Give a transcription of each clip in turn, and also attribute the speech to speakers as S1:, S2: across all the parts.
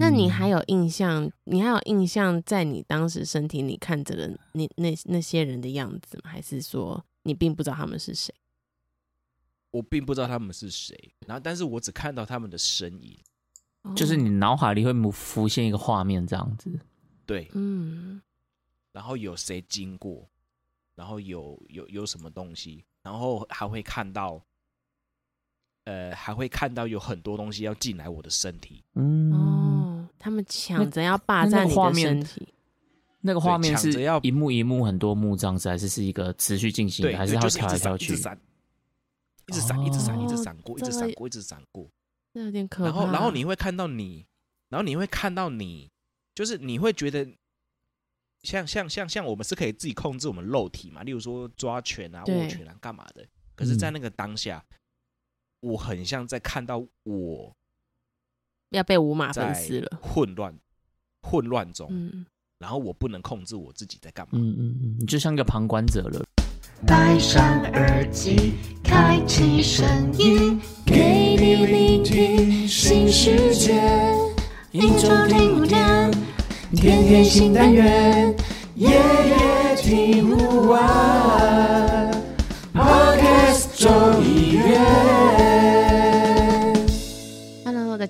S1: 那你还有印象？嗯、你还有印象在你当时身体里看着的那那那些人的样子吗？还是说你并不知道他们是谁？
S2: 我并不知道他们是谁，然后但是我只看到他们的身影，
S3: 就是你脑海里会浮现一个画面这样子。
S2: 对，嗯，然后有谁经过，然后有有有什么东西，然后还会看到，呃，还会看到有很多东西要进来我的身体。
S1: 嗯，哦，他们抢着要霸占你的身体。
S3: 那个画面是要一幕一幕很多幕这样子，还是是一个持续进行的，还是要跳来跳去？
S2: 一直闪，一直闪，一直闪，一直闪过，一直闪过，一直闪过。
S1: 这有点可怕。
S2: 然后，然后你会看到你，然后你会看到你。就是你会觉得像像像像我们是可以自己控制我们肉体嘛，例如说抓拳啊、握拳啊、干嘛的。可是，在那个当下，我很像在看到我
S1: 要被五马分尸了，
S2: 混乱混乱中，然后我不能控制我自己在干嘛。
S3: 嗯嗯嗯，你就像个旁观者了。
S4: 戴上耳机，开启声音，给你聆听新世界。一周听五天，天天新单元，夜夜听不完。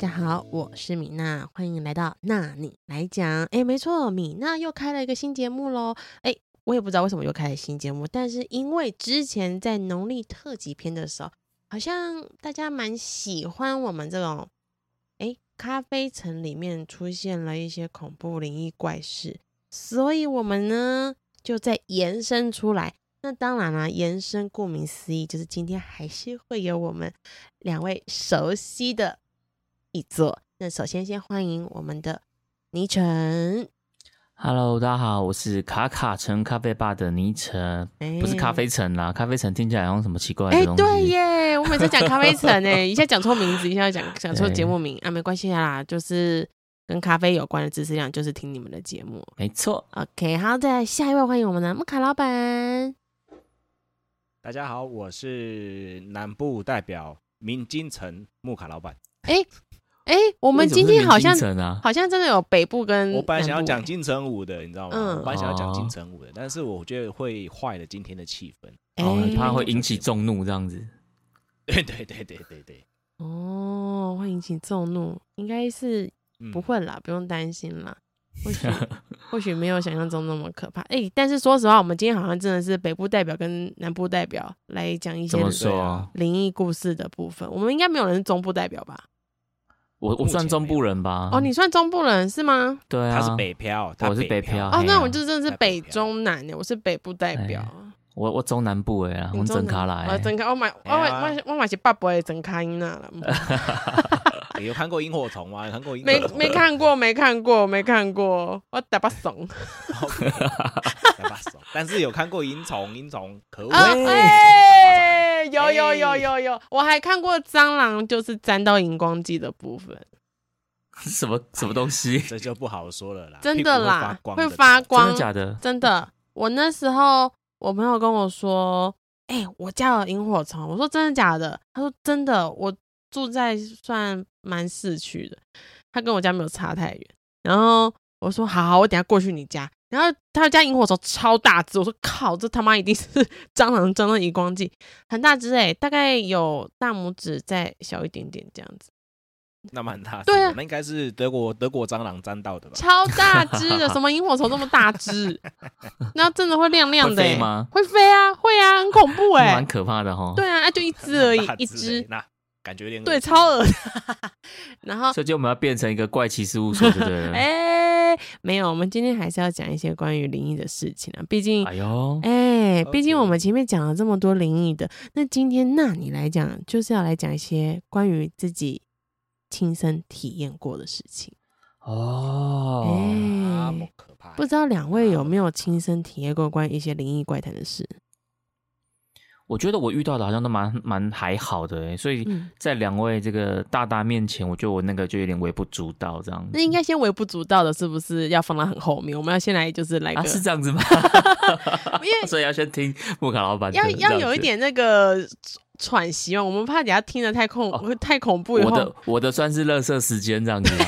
S1: 大家好，我是米娜，欢迎来到那你来讲。哎，没错，米娜又开了一个新节目喽。哎，我也不知道为什么又开了新节目，但是因为之前在农历特辑篇的时候，好像大家蛮喜欢我们这种。哎咖啡城里面出现了一些恐怖灵异怪事，所以我们呢就在延伸出来。那当然了，延伸顾名思义，就是今天还是会有我们两位熟悉的一座。那首先先欢迎我们的倪晨。
S3: Hello，大家好，我是卡卡城咖啡吧的倪晨，欸、不是咖啡城啦，咖啡城听起来好像什么奇怪的东西。哎、欸，对
S1: 耶，我每次讲咖啡城哎，一下讲错名字，一下讲讲错节目名啊，没关系啦，就是跟咖啡有关的知识量，就是听你们的节目，
S3: 没错。
S1: OK，好，再下一位欢迎我们的木卡老板。
S2: 大家好，我是南部代表明金城木卡老板。哎、欸。
S1: 哎，我们今天好像好像真的有北部跟
S2: 我本来想要讲金城武的，你知道吗？嗯，我本来想要讲金城武的，但是我觉得会坏了今天的气氛，
S3: 哦，怕会引起众怒这样子。
S2: 对对对对对对。
S1: 哦，会引起众怒，应该是不会啦，不用担心啦。或许 或许没有想象中那么可怕。哎，但是说实话，我们今天好像真的是北部代表跟南部代表来讲一些灵异故事的部分。我们应该没有人是中部代表吧？
S3: 我我算中部人吧？
S1: 哦，你算中部人是吗？
S3: 对啊，
S2: 他是北漂，
S3: 我是北漂。
S1: 哦，那我就真的是北中南的，我是北部代表。
S3: 我我中南部哎，我真卡来。
S1: 我真卡，我买我买我买是八百真卡音啦。
S2: 有看过萤火虫吗？有看过萤？
S1: 没没看过，没看过，没看过。我打把怂，
S2: 打把怂。但是有看过萤虫，萤虫可
S1: 恶。有有有有有，我还看过蟑螂，就是沾到荧光剂的部分。
S3: 什么什么东西？
S2: 这就不好说了啦。
S1: 真的啦，会发光，
S3: 真的假的？
S1: 真的。我那时候，我朋友跟我说：“哎，我家有萤火虫。”我说：“真的假的？”他说：“真的。”我住在算蛮市区的，他跟我家没有差太远。然后我说：“好好，我等下过去你家。”然后他家萤火虫超大只，我说靠，这他妈一定是 蟑螂蟑螂荧光剂，很大只诶，大概有大拇指再小一点点这样子。
S2: 那么很大只，
S1: 对啊，
S2: 那应该是德国德国蟑螂沾到的吧？
S1: 超大只的，什么萤火虫这么大只？那真的会亮亮的？会飞吗？会飞啊，会啊，很恐怖 诶，
S3: 蛮可怕的哈。
S1: 对啊，就一只而已，一只。
S2: 感觉有点
S1: 对，超恶 然后，
S3: 所以就我们要变成一个怪奇事务所，对不对？
S1: 哎，没有，我们今天还是要讲一些关于灵异的事情啊。毕竟，哎呦，哎，毕竟我们前面讲了这么多灵异的，那今天那你来讲，就是要来讲一些关于自己亲身体验过的事情
S3: 哦。
S1: 哎，不知道两位有没有亲身体验过关于一些灵异怪谈的事？
S3: 我觉得我遇到的好像都蛮蛮还好的哎，所以在两位这个大大面前，我觉得我那个就有点微不足道这样。
S1: 那应该先微不足道的，是不是要放到很后面？我们要先来就是来个、
S3: 啊、是这样子吗？因为 所以要先听木卡老板，
S1: 要要有一点那个喘息嘛，我们怕等下听得太恐、哦、太恐怖以后。
S3: 我的我的算是乐色时间这样子吗？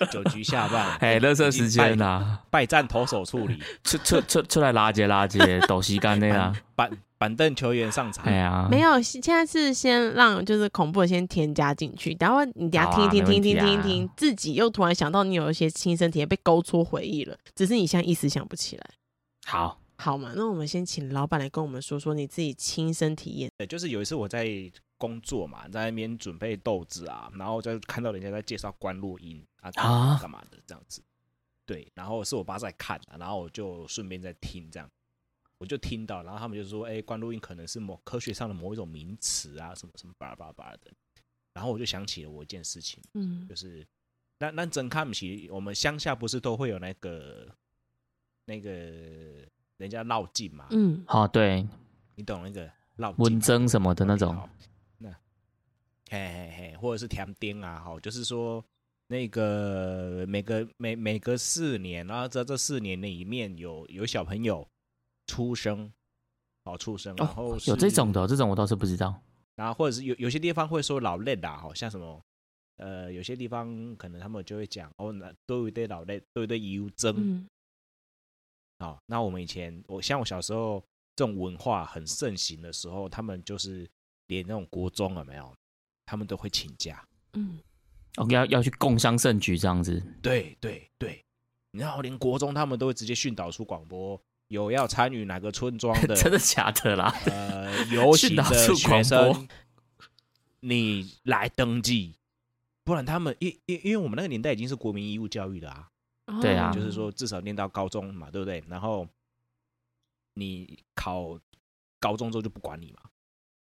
S2: 九局下半，
S3: 哎，乐色时间呐，
S2: 败战投手处理，
S3: 出出出出来拉接拉接，抖西干那样，
S2: 板板凳球员上场。
S3: 哎呀，
S1: 没有，现在是先让就是恐怖的先添加进去，然后你等下听一听听听听听，自己又突然想到你有一些亲身体验被勾出回忆了，只是你现在一时想不起来。
S3: 好，
S1: 好嘛，那我们先请老板来跟我们说说你自己亲身体验。
S2: 对，就是有一次我在。工作嘛，在那边准备豆子啊，然后就看到人家在介绍关落音啊，干嘛的这样子。对，然后是我爸在看啊，然后我就顺便在听，这样我就听到，然后他们就说：“哎，观落阴可能是某科学上的某一种名词啊，什么什么巴拉巴拉巴拉的。”然后我就想起了我一件事情，嗯，就是那那真看不起我们乡下不是都会有那个那个人家绕境嘛？
S3: 嗯，好，对，
S2: 你懂那个绕
S3: 文征什么的那种。
S2: 那嘿嘿嘿，或者是甜丁啊，好，就是说那个每个每每隔四年，然后在这四年里面有有小朋友出生，哦出生，然后、哦、有
S3: 这种的，这种我倒是不知道。
S2: 然后或者是有有些地方会说老练的，好像什么呃，有些地方可能他们就会讲哦，那都有一对老练，都有一对优征。嗯。好，那我们以前我像我小时候这种文化很盛行的时候，他们就是连那种国中有没有？他们都会请假，嗯
S3: ，OK，要要去共襄盛举这样子，
S2: 对对对，然后连国中他们都会直接训导出广播，有要参与哪个村庄的，
S3: 真的假的啦？
S2: 呃，游行的学生，你来登记，不然他们因因因为我们那个年代已经是国民义务教育的啊，
S3: 对啊，
S2: 就是说至少念到高中嘛，对不对？然后你考高中之后就不管你嘛。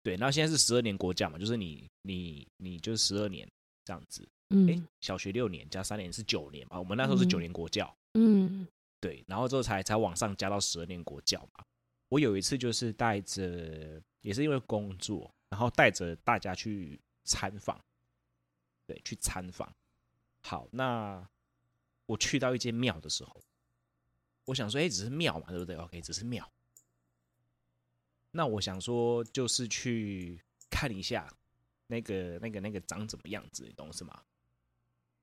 S2: 对，那现在是十二年国教嘛，就是你你你就是十二年这样子，嗯，哎，小学六年加三年是九年嘛，我们那时候是九年国教，嗯，对，然后之后才才往上加到十二年国教嘛。我有一次就是带着，也是因为工作，然后带着大家去参访，对，去参访。好，那我去到一间庙的时候，我想说，哎，只是庙嘛，对不对？OK，只是庙。那我想说，就是去看一下那个、那个、那个长怎么样子，你懂是吗？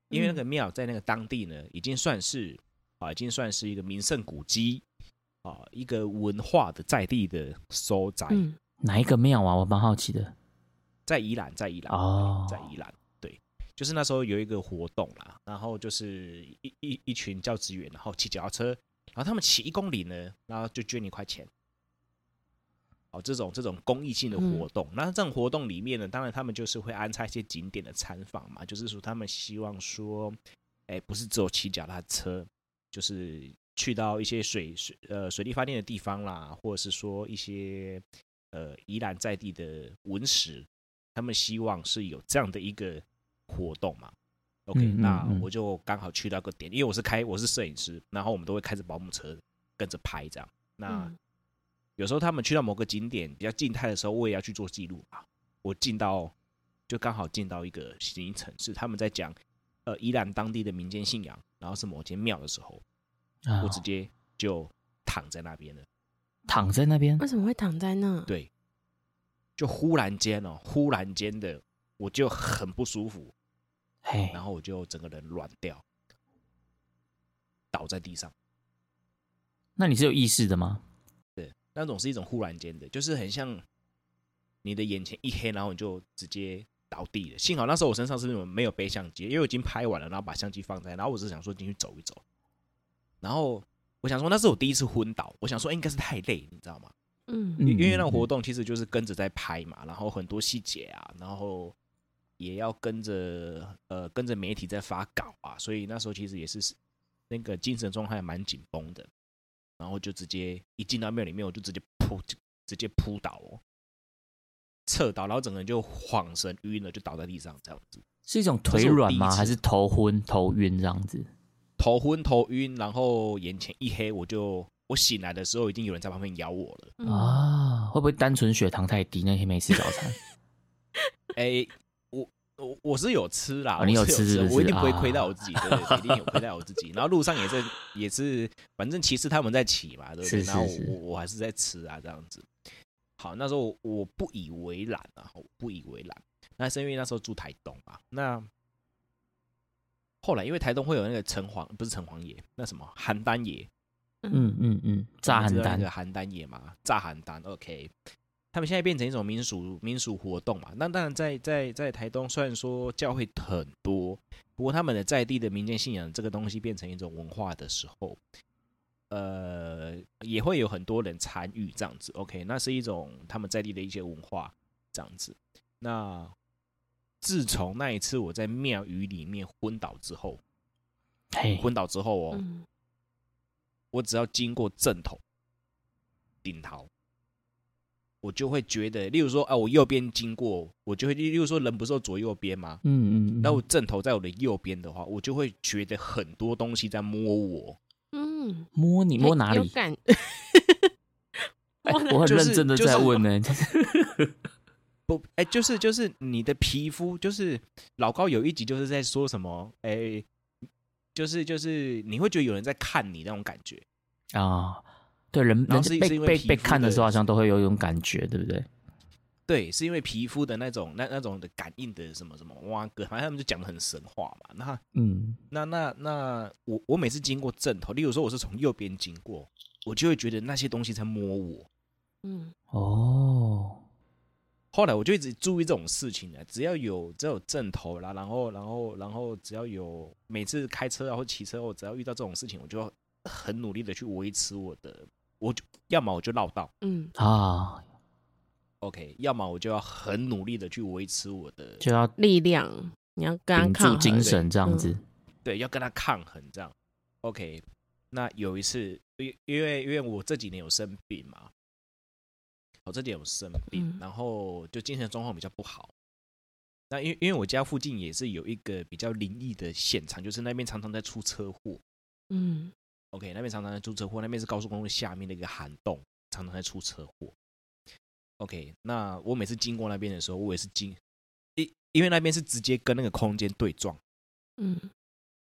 S2: 因为那个庙在那个当地呢，已经算是啊，已经算是一个名胜古迹啊，一个文化的在地的所在。
S3: 嗯，哪一个庙啊？我蛮好奇的。
S2: 在宜兰，在宜兰哦，在宜兰。对，就是那时候有一个活动啦，然后就是一一一群教职员，然后骑脚踏车，然后他们骑一公里呢，然后就捐一块钱。哦，这种这种公益性的活动，嗯、那这种活动里面呢，当然他们就是会安插一些景点的参访嘛，就是说他们希望说，哎，不是只有骑脚踏车，就是去到一些水水呃水力发电的地方啦，或者是说一些呃宜兰在地的文史，他们希望是有这样的一个活动嘛。OK，嗯嗯嗯，那我就刚好去到个点，因为我是开我是摄影师，然后我们都会开着保姆车跟着拍这样，那。嗯有时候他们去到某个景点比较静态的时候，我也要去做记录啊。我进到，就刚好进到一个行程，是他们在讲，呃，宜兰当地的民间信仰，然后是某间庙的时候，我直接就躺在那边了。
S3: 躺在那边？
S1: 为什么会躺在那？
S2: 对，就忽然间哦，忽然间的，我就很不舒服，嘿，然后我就整个人软掉，倒在地上。
S3: 那你是有意识的吗？
S2: 对那种是一种忽然间的，就是很像你的眼前一黑，然后你就直接倒地了。幸好那时候我身上是那种没有背相机，因为我已经拍完了，然后把相机放在，然后我只是想说进去走一走。然后我想说那是我第一次昏倒，我想说应该是太累，你知道吗？嗯，因为那个活动其实就是跟着在拍嘛，然后很多细节啊，然后也要跟着呃跟着媒体在发稿啊，所以那时候其实也是那个精神状态蛮紧绷的。然后就直接一进到庙里面，我就直接扑，直接扑倒哦，侧倒，然后整个人就晃神晕了，就倒在地上这样子。
S3: 是一种腿软吗？还是头昏头晕这样子？
S2: 头昏头晕，然后眼前一黑，我就我醒来的时候，已经有人在旁边咬我了。
S3: 啊，会不会单纯血糖太低那天没吃早餐？
S2: 哎。我我我是有吃啦，
S3: 哦、你有吃，是不是？
S2: 我一定不会亏待我自己，啊、对，对对，一定有亏待我自己。然后路上也是也是，反正骑士他们在骑嘛，对不对？是是是，然后我我还是在吃啊，这样子。好，那时候我，我不以为然啊，我不以为然。那是因为那时候住台东啊。那后来因为台东会有那个城隍，不是城隍爷，那什么邯郸爷，
S3: 嗯嗯嗯，炸邯郸，
S2: 那个邯郸爷嘛，炸邯郸，OK。他们现在变成一种民俗民俗活动嘛？那当然在，在在在台东，虽然说教会很多，不过他们的在地的民间信仰这个东西变成一种文化的时候，呃，也会有很多人参与这样子。OK，那是一种他们在地的一些文化这样子。那自从那一次我在庙宇里面昏倒之后，昏倒之后哦，嗯、我只要经过正头顶头。我就会觉得，例如说，啊，我右边经过，我就会，例如说，人不是有左右边吗？嗯嗯。那我正头在我的右边的话，我就会觉得很多东西在摸我。嗯，
S3: 摸你 摸哪里？我很认真的在问呢。
S2: 不，哎，就是就是你的皮肤，就是老高有一集就是在说什么，哎，就是就是你会觉得有人在看你那种感觉
S3: 啊。对人，人是被被被看的时候，好像都会有一种感觉，对不对？
S2: 对，是因为皮肤的那种那那种的感应的什么什么哇哥，反正他们就讲的很神话嘛。那嗯，那那那我我每次经过阵头，例如说我是从右边经过，我就会觉得那些东西在摸我。嗯，哦。后来我就一直注意这种事情呢，只要有只要有阵头啦，然后然后然后只要有每次开车啊或骑车，我只要遇到这种事情，我就要很努力的去维持我的。我就要么我就绕道，嗯啊，OK，要么我就要很努力的去维持我的，
S3: 就要
S1: 力量，你要跟他抗衡，
S3: 精神这样子，
S2: 对，对，要跟他抗衡这样，OK。那有一次，因因为因为我这几年有生病嘛，我这几年有生病，嗯、然后就精神状况比较不好。那因因为我家附近也是有一个比较灵异的现场，就是那边常常在出车祸，嗯。OK，那边常常在出车祸，那边是高速公路下面的一个涵洞，常常在出车祸。OK，那我每次经过那边的时候，我也是经，因因为那边是直接跟那个空间对撞，嗯，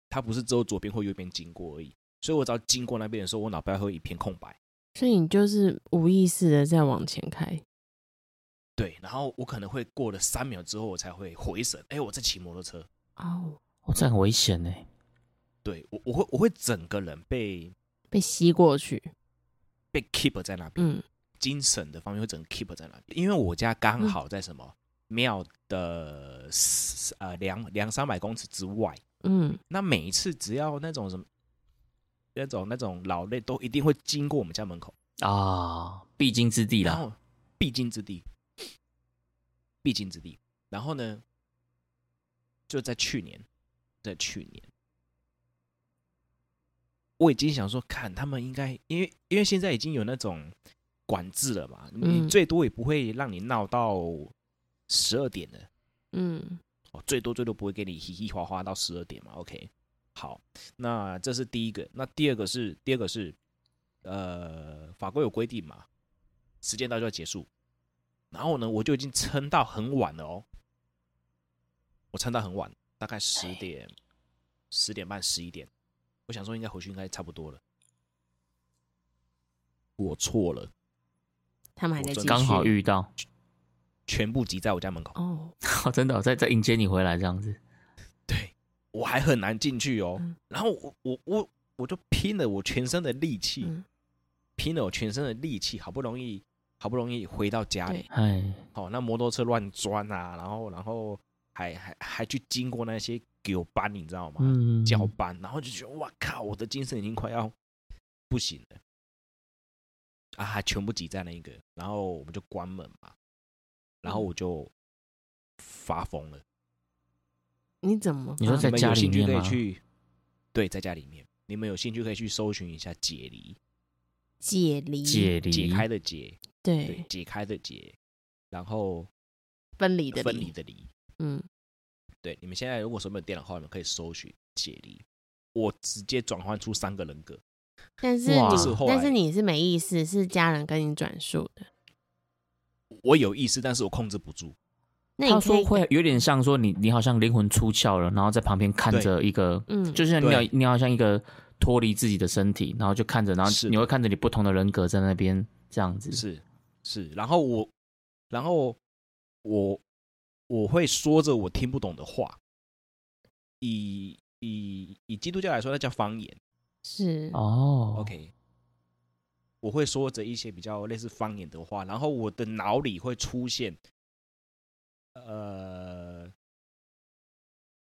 S2: 它不是只有左边或右边经过而已，所以我只要经过那边的时候，我脑袋会一片空白。
S1: 所以你就是无意识的在往前开，
S2: 对，然后我可能会过了三秒之后，我才会回神，哎，我在骑摩托车，
S3: 哦，我这很危险呢。
S2: 对我，我会我会整个人被
S1: 被吸过去，
S2: 被 keep 在那边。嗯，精神的方面会整个 keep 在那边，因为我家刚好在什么庙、嗯、的呃两两三百公尺之外。嗯，那每一次只要那种什么那种那种老类都一定会经过我们家门口
S3: 啊，必经之地啦，
S2: 必经之地，必经之地。然后呢，就在去年，在去年。我已经想说，看他们应该，因为因为现在已经有那种管制了嘛，你最多也不会让你闹到十二点的，嗯，哦，最多最多不会给你嘻嘻哈哈到十二点嘛。OK，好，那这是第一个，那第二个是第二个是，呃，法规有规定嘛，时间到就要结束，然后呢，我就已经撑到很晚了哦，我撑到很晚，大概十点、十点半、十一点。我想说，应该回去应该差不多了。我错了，
S1: 他们还在
S3: 刚好遇到，
S2: 全部挤在我家门口。
S3: 哦，真的在在迎接你回来这样子。
S2: 对，我还很难进去哦。嗯、然后我我我我就拼了我全身的力气，嗯、拼了我全身的力气，好不容易好不容易回到家里。哎，好，那摩托车乱钻啊，然后然后还还还去经过那些。给我搬，你知道吗？嗯，交班，然后就觉得哇靠，我的精神已经快要不行了啊！还全部挤在那一个，然后我们就关门嘛，然后我就发疯了。
S1: 你怎么？
S3: 你说在家里面吗？
S2: 去，对，在家里面。你们有兴趣可以去搜寻一下解离，
S1: 解离，
S3: 解离，
S2: 解开的解，
S1: 对，
S2: 对，解开的解，然后
S1: 分离的
S2: 分离的离，嗯。对，你们现在如果手边有电脑的话，你们可以搜寻解离，我直接转换出三个人格。
S1: 但是但是你是没意思，是家人跟你转述的。
S2: 我有意思，但是我控制不住。
S3: 那他说会有点像说你，你好像灵魂出窍了，然后在旁边看着一个，嗯，就是你好，你好像一个脱离自己的身体，然后就看着，然后你会看着你不同的人格在那边这样子。
S2: 是是，然后我，然后我。我会说着我听不懂的话，以以以基督教来说，那叫方言。
S1: 是
S3: 哦
S2: ，OK。我会说着一些比较类似方言的话，然后我的脑里会出现，呃，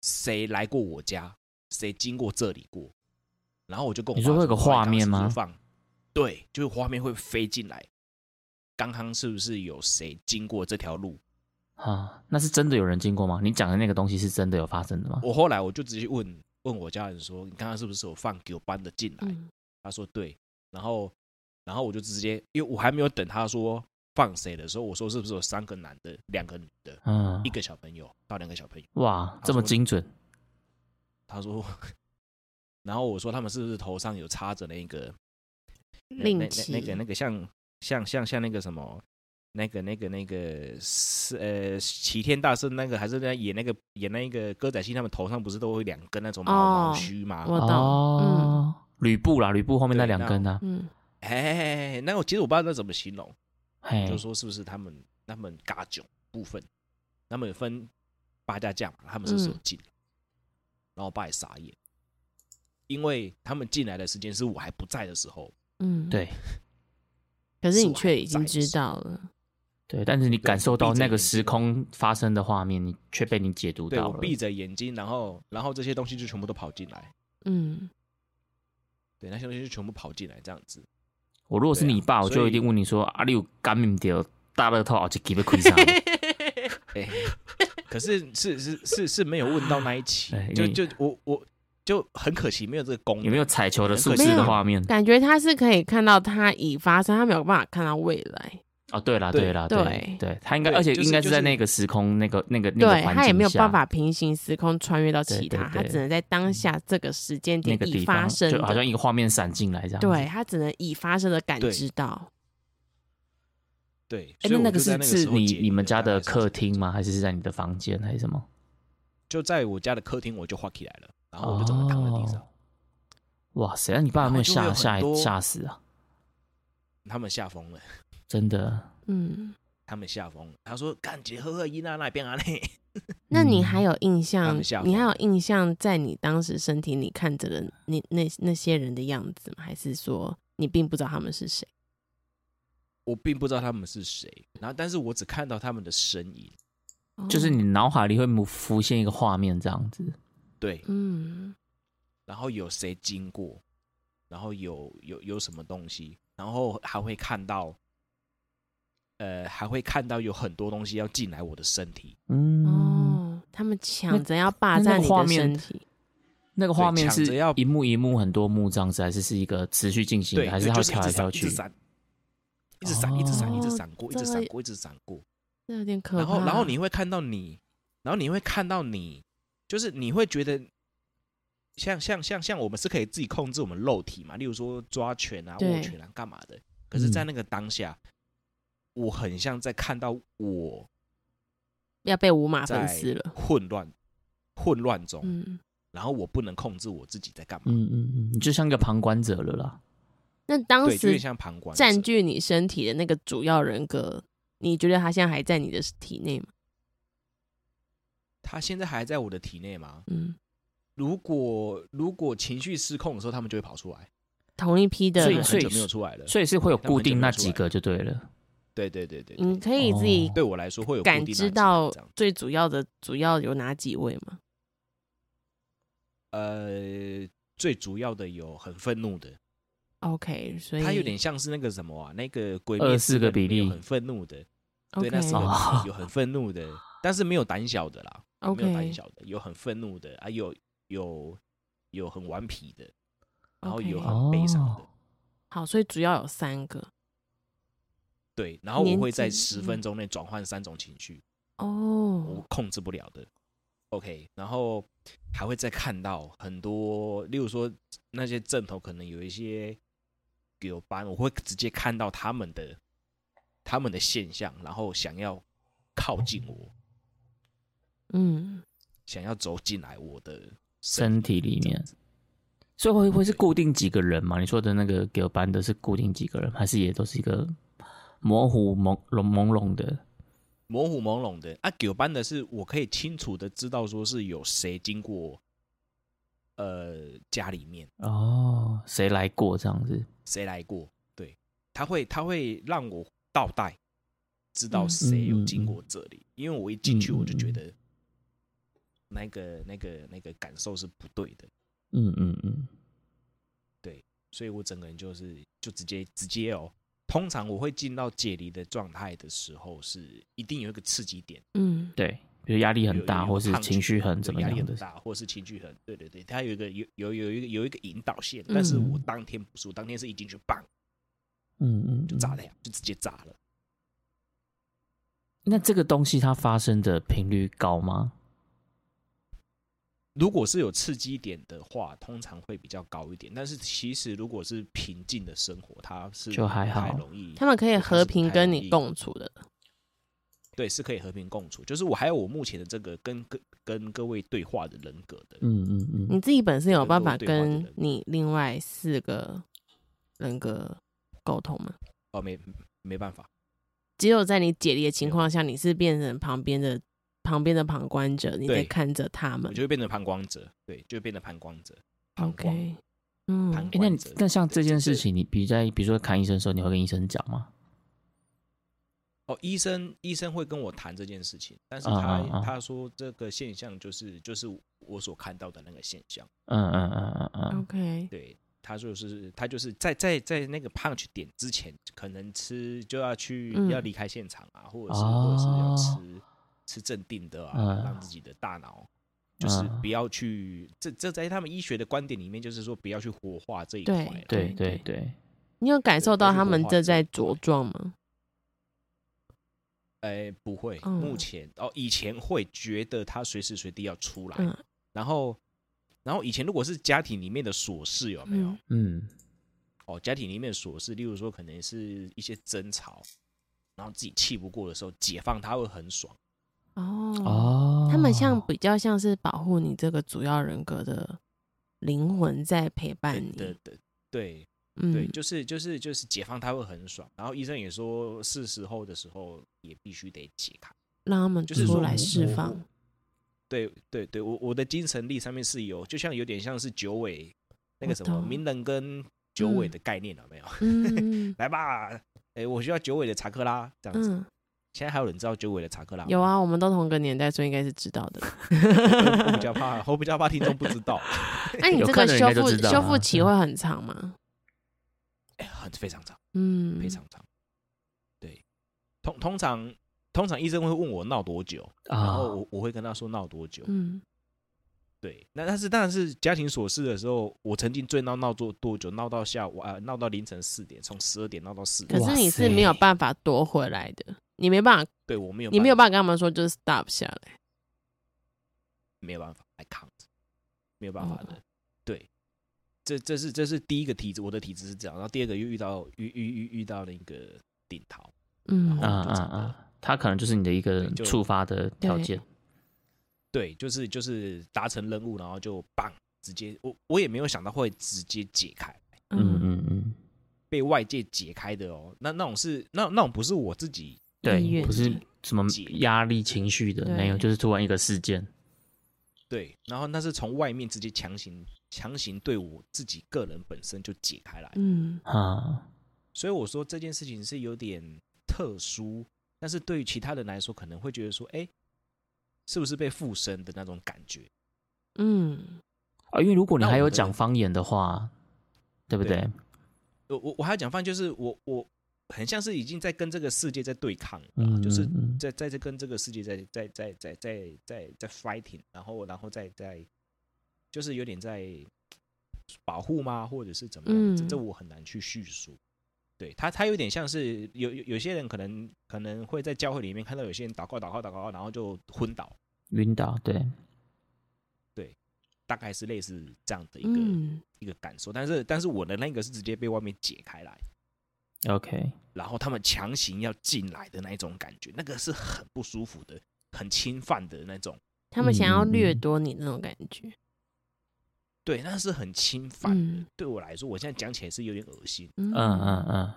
S2: 谁来过我家，谁经过这里过，然后我就跟我
S3: 你说会有个画面吗？
S2: 放，对，就是画面会飞进来。刚刚是不是有谁经过这条路？
S3: 啊，那是真的有人经过吗？你讲的那个东西是真的有发生的吗？
S2: 我后来我就直接问问我家人说：“你刚刚是不是有放给我搬的进来？”嗯、他说：“对。”然后。然后我就直接，因为我还没有等他说放谁的时候，我说是不是有三个男的，两个女的，嗯，一个小朋友到两个小朋友，
S3: 哇，这么精准。
S2: 他说，然后我说他们是不是头上有插着那个
S1: 令旗，
S2: 那个那个像像像像那个什么，那个那个那个是呃齐天大圣那个还是在演那个演那个歌仔戏，他们头上不是都会两根那种毛毛须吗？
S1: 我懂，
S3: 嗯，吕布啦，吕布后面那两根呢？嗯。
S2: 哎，那我其实我不知道那怎么形容，就是说是不是他们他们嘎囧部分，他们有分八家将，他们是不是有进，然后我爸也傻眼，因为他们进来的时间是我还不在的时候，
S3: 嗯，对，
S1: 可是你却已经知道了，
S3: 对，但是你感受到那个时空发生的画面，你却被你解读到了，
S2: 我闭着眼睛，然后然后这些东西就全部都跑进来，嗯，对，那些东西就全部跑进来这样子。
S3: 我如果是你爸，啊、我就一定问你说：“阿、啊、你有干命掉大乐透，而且给不亏上？”
S2: 哎，可是是是是是没有问到那一期，就就我我就很可惜没有这个功能。
S3: 有没有彩球的数字的画面？
S1: 感觉他是可以看到他已发生，他没有办法看到未来。
S3: 哦，对了，对了，对对，他应该，而且应该是在那个时空，那个那个那个环境下，
S1: 他也没有办法平行时空穿越到其他，他只能在当下这个时间点已发生，
S3: 就好像一个画面闪进来这样。
S1: 对，他只能已发生的感知到。
S2: 对，
S3: 哎，那那个是是你你们家的客厅吗？还是是在你的房间还是什么？
S2: 就在我家的客厅，我就画起来了，然后我就这么躺在地上。
S3: 哇塞，那你爸有没有吓吓吓死啊？
S2: 他们吓疯了。
S3: 真的，
S1: 嗯，
S2: 他们吓疯了。他说：“干姐呵呵，伊娜那边啊嘞。”
S1: 那你还有印象？你还有印象，在你当时身体里看着的那那那些人的样子吗？还是说你并不知道他们是谁？
S2: 我并不知道他们是谁，然后但是我只看到他们的身影，
S3: 就是你脑海里会浮现一个画面这样子。
S2: 对，嗯，然后有谁经过，然后有有有什么东西，然后还会看到。呃，还会看到有很多东西要进来我的身体。
S1: 嗯，哦，他们抢着要霸占你的身体。
S3: 那个画面是要一幕一幕很多幕这样子，还是是一个持续进行的？还是它跳来跳去？
S2: 一直闪，一直闪，一直闪，一直闪过，一直闪过，一直闪过。
S1: 那有点可怕。
S2: 然后，然后你会看到你，然后你会看到你，就是你会觉得像像像像我们是可以自己控制我们肉体嘛？例如说抓拳啊、握拳啊、干嘛的。可是，在那个当下。我很像在看到我
S1: 要被五马分尸了，
S2: 混乱混乱中，嗯，然后我不能控制我自己在干嘛，
S3: 嗯嗯嗯，你就像个旁观者了啦。
S1: 那当时像旁观占据你身体的那个主要人格，你觉得他现在还在你的体内吗？
S2: 他现在还在我的体内吗？嗯，如果如果情绪失控的时候，他们就会跑出来。
S1: 同一批的，
S3: 所以
S2: 很久没有出来了，
S3: 所以是会有固定那几个就对了。
S2: 对对对对，
S1: 你可以自己
S2: 对我来说会有
S1: 感知到最主要的主要有哪几位吗？
S2: 呃，最主要的有很愤怒的
S1: ，OK，所以
S2: 他有点像是那个什么啊，那个鬼灭
S3: 二四个比例。
S2: 很愤怒的，对，那四个有很愤怒的，但是没有胆小的啦，没有胆小的，有很愤怒的啊，有有有很顽皮的，然后有很悲伤的，
S1: 好，所以主要有三个。
S2: 对，然后我会在十分钟内转换三种情绪哦，我控制不了的。OK，然后还会再看到很多，例如说那些阵头可能有一些有班，我会直接看到他们的他们的现象，然后想要靠近我，嗯，想要走进来我的
S3: 身体里面。所以会会是固定几个人吗？你说的那个给班的是固定几个人，还是也都是一个？模糊朦胧朦胧的，
S2: 模糊朦胧的啊！九班的是我可以清楚的知道说是有谁经过，呃家里面
S3: 哦，谁来过这样子？
S2: 谁来过？对，他会他会让我倒带，知道谁有经过这里，嗯、因为我一进去我就觉得那个那个那个感受是不对的。
S3: 嗯嗯嗯，
S2: 对，所以我整个人就是就直接直接哦。通常我会进到解离的状态的时候，是一定有一个刺激点。
S3: 嗯，对，比如压力很大，或是情绪很怎么样，
S2: 压力很大，或是情绪很，对对对，它有一个有有有一个有一个引导线，但是我当天不是，我当天是一进去棒，
S3: 嗯嗯，
S2: 就炸了呀，就直接炸了。
S3: 那这个东西它发生的频率高吗？
S2: 如果是有刺激点的话，通常会比较高一点。但是其实如果是平静的生活，它是
S3: 就还好，
S2: 容易。
S1: 他们可以和平跟你共处的。
S2: 对，是可以和平共处。就是我还有我目前的这个跟跟跟各位对话的人格的。
S3: 嗯嗯嗯。
S1: 你自己本身有办法跟你另外四个人格沟通吗？
S2: 哦，没没办法。
S1: 只有在你解离的情况下，你是变成旁边的。旁边的旁观者，你在看着他们，
S2: 就会变成旁观者，对，就会变成旁观者。OK，
S1: 嗯，
S3: 欸、那那像这件事情，你比如在比如说看医生的时候，你会跟医生讲吗？
S2: 哦，医生医生会跟我谈这件事情，但是他啊啊啊他说这个现象就是就是我所看到的那个现象。
S3: 嗯嗯嗯嗯嗯。
S1: OK，
S2: 对，他就是他就是在在在那个 punch 点之前，可能吃就要去、嗯、要离开现场啊，或者是、哦、或者是要吃。是镇定的啊，嗯、让自己的大脑就是不要去、嗯、这这在他们医学的观点里面，就是说不要去活化这一块。
S3: 对对对对，
S1: 你有感受到他们正在茁壮吗？
S2: 哎、欸，不会，嗯、目前哦，以前会觉得他随时随地要出来，嗯、然后然后以前如果是家庭里面的琐事有没有？
S3: 嗯，
S2: 哦，家庭里面的琐事，例如说可能是一些争吵，然后自己气不过的时候，解放他会很爽。
S1: 哦。哦，他们像比较像是保护你这个主要人格的灵魂在陪伴你，
S2: 对对对，嗯，对，就是就是就是解放他会很爽，然后医生也说是时候的时候也必须得解开，
S1: 让他们就是说来释放。
S2: 对对对，我我的精神力上面是有，就像有点像是九尾那个什么鸣人跟九尾的概念了没有？嗯、来吧，哎，我需要九尾的查克拉这样子。嗯现在还有人知道九尾的查克拉？
S1: 有啊，我们都同个年代，所以应该是知道的。
S2: 我比较怕，我比较怕听众不知道。
S1: 那你这个修复修复期会很长吗？
S2: 哎，很非常长，
S1: 嗯，
S2: 非常长。对，通通常通常医生会问我闹多久，然后我我会跟他说闹多久。嗯，对。那但是当然是家庭琐事的时候，我曾经最闹闹做多久？闹到下午啊，闹到凌晨四点，从十二点闹到四点。
S1: 可是你是没有办法夺回来的。你没办法，
S2: 对我没有，
S1: 你没有办法跟他们说就是 stop 下来，
S2: 没有办法，I can't，没有办法的。对，这这是这是第一个体质，我的体质是这样。然后第二个又遇到遇遇遇遇到那个顶桃，
S3: 嗯啊啊啊，他可能就是你的一个触发的条件。
S2: 对，就是就是达成任务，然后就棒，直接我我也没有想到会直接解开，
S3: 嗯嗯嗯，
S2: 被外界解开的哦。那那种是那那种不是我自己。
S3: 对，不是什么压力情绪的，没有，就是突然一个事件。
S2: 对，然后那是从外面直接强行强行对我自己个人本身就解开来。
S1: 嗯
S3: 啊，
S2: 所以我说这件事情是有点特殊，但是对于其他人来说，可能会觉得说，哎，是不是被附身的那种感觉？
S1: 嗯
S3: 啊，因为如果你还有讲方言的话，对不对？
S2: 我我我还要讲方言，就是我我。很像是已经在跟这个世界在对抗，嗯、就是在在这跟这个世界在在在在在在在 fighting，然后然后再在就是有点在保护吗，或者是怎么样？嗯、这这我很难去叙述。对他，他有点像是有有有些人可能可能会在教会里面看到有些人祷告祷告祷告，然后就昏倒
S3: 晕倒，对
S2: 对，大概是类似这样的一个、嗯、一个感受。但是但是我的那个是直接被外面解开来。
S3: OK，
S2: 然后他们强行要进来的那一种感觉，那个是很不舒服的，很侵犯的那种。
S1: 他们想要掠夺你那种感觉，嗯、
S2: 对，那是很侵犯的。嗯、对我来说，我现在讲起来是有点恶心。
S3: 嗯嗯嗯，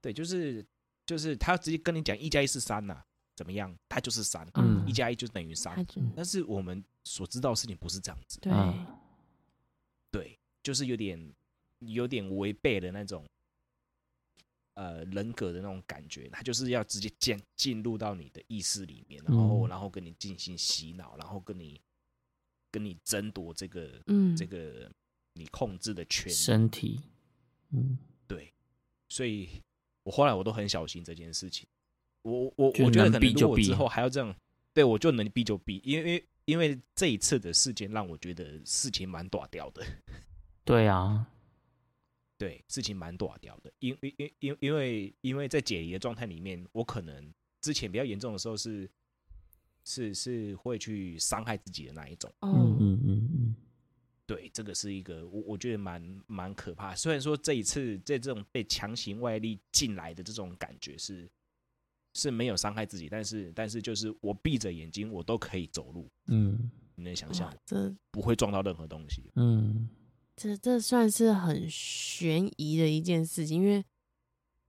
S2: 对，就是就是他直接跟你讲一加一是三呐、啊，怎么样？他就是三，
S3: 嗯，
S2: 一加一就等于三。但是我们所知道的事情不是这样子。
S1: 对，
S2: 就是有点有点违背的那种。呃，人格的那种感觉，他就是要直接进进入到你的意识里面，然后、嗯、然后跟你进行洗脑，然后跟你跟你争夺这个嗯。这个你控制的权
S3: 身体，嗯，
S2: 对，所以我后来我都很小心这件事情，我我我觉得可能如果之后还要这样，对我就能避就避，因为因为这一次的事件让我觉得事情蛮短掉的，
S3: 对啊。
S2: 对，事情蛮短掉的，因因因因因为因为在解离的状态里面，我可能之前比较严重的时候是是是会去伤害自己的那一种。
S3: 嗯嗯嗯嗯，
S2: 对，这个是一个我我觉得蛮蛮可怕。虽然说这一次在这种被强行外力进来的这种感觉是是没有伤害自己，但是但是就是我闭着眼睛我都可以走路。嗯，你能想象这不会撞到任何东西。
S3: 嗯。
S1: 这这算是很悬疑的一件事情，因为，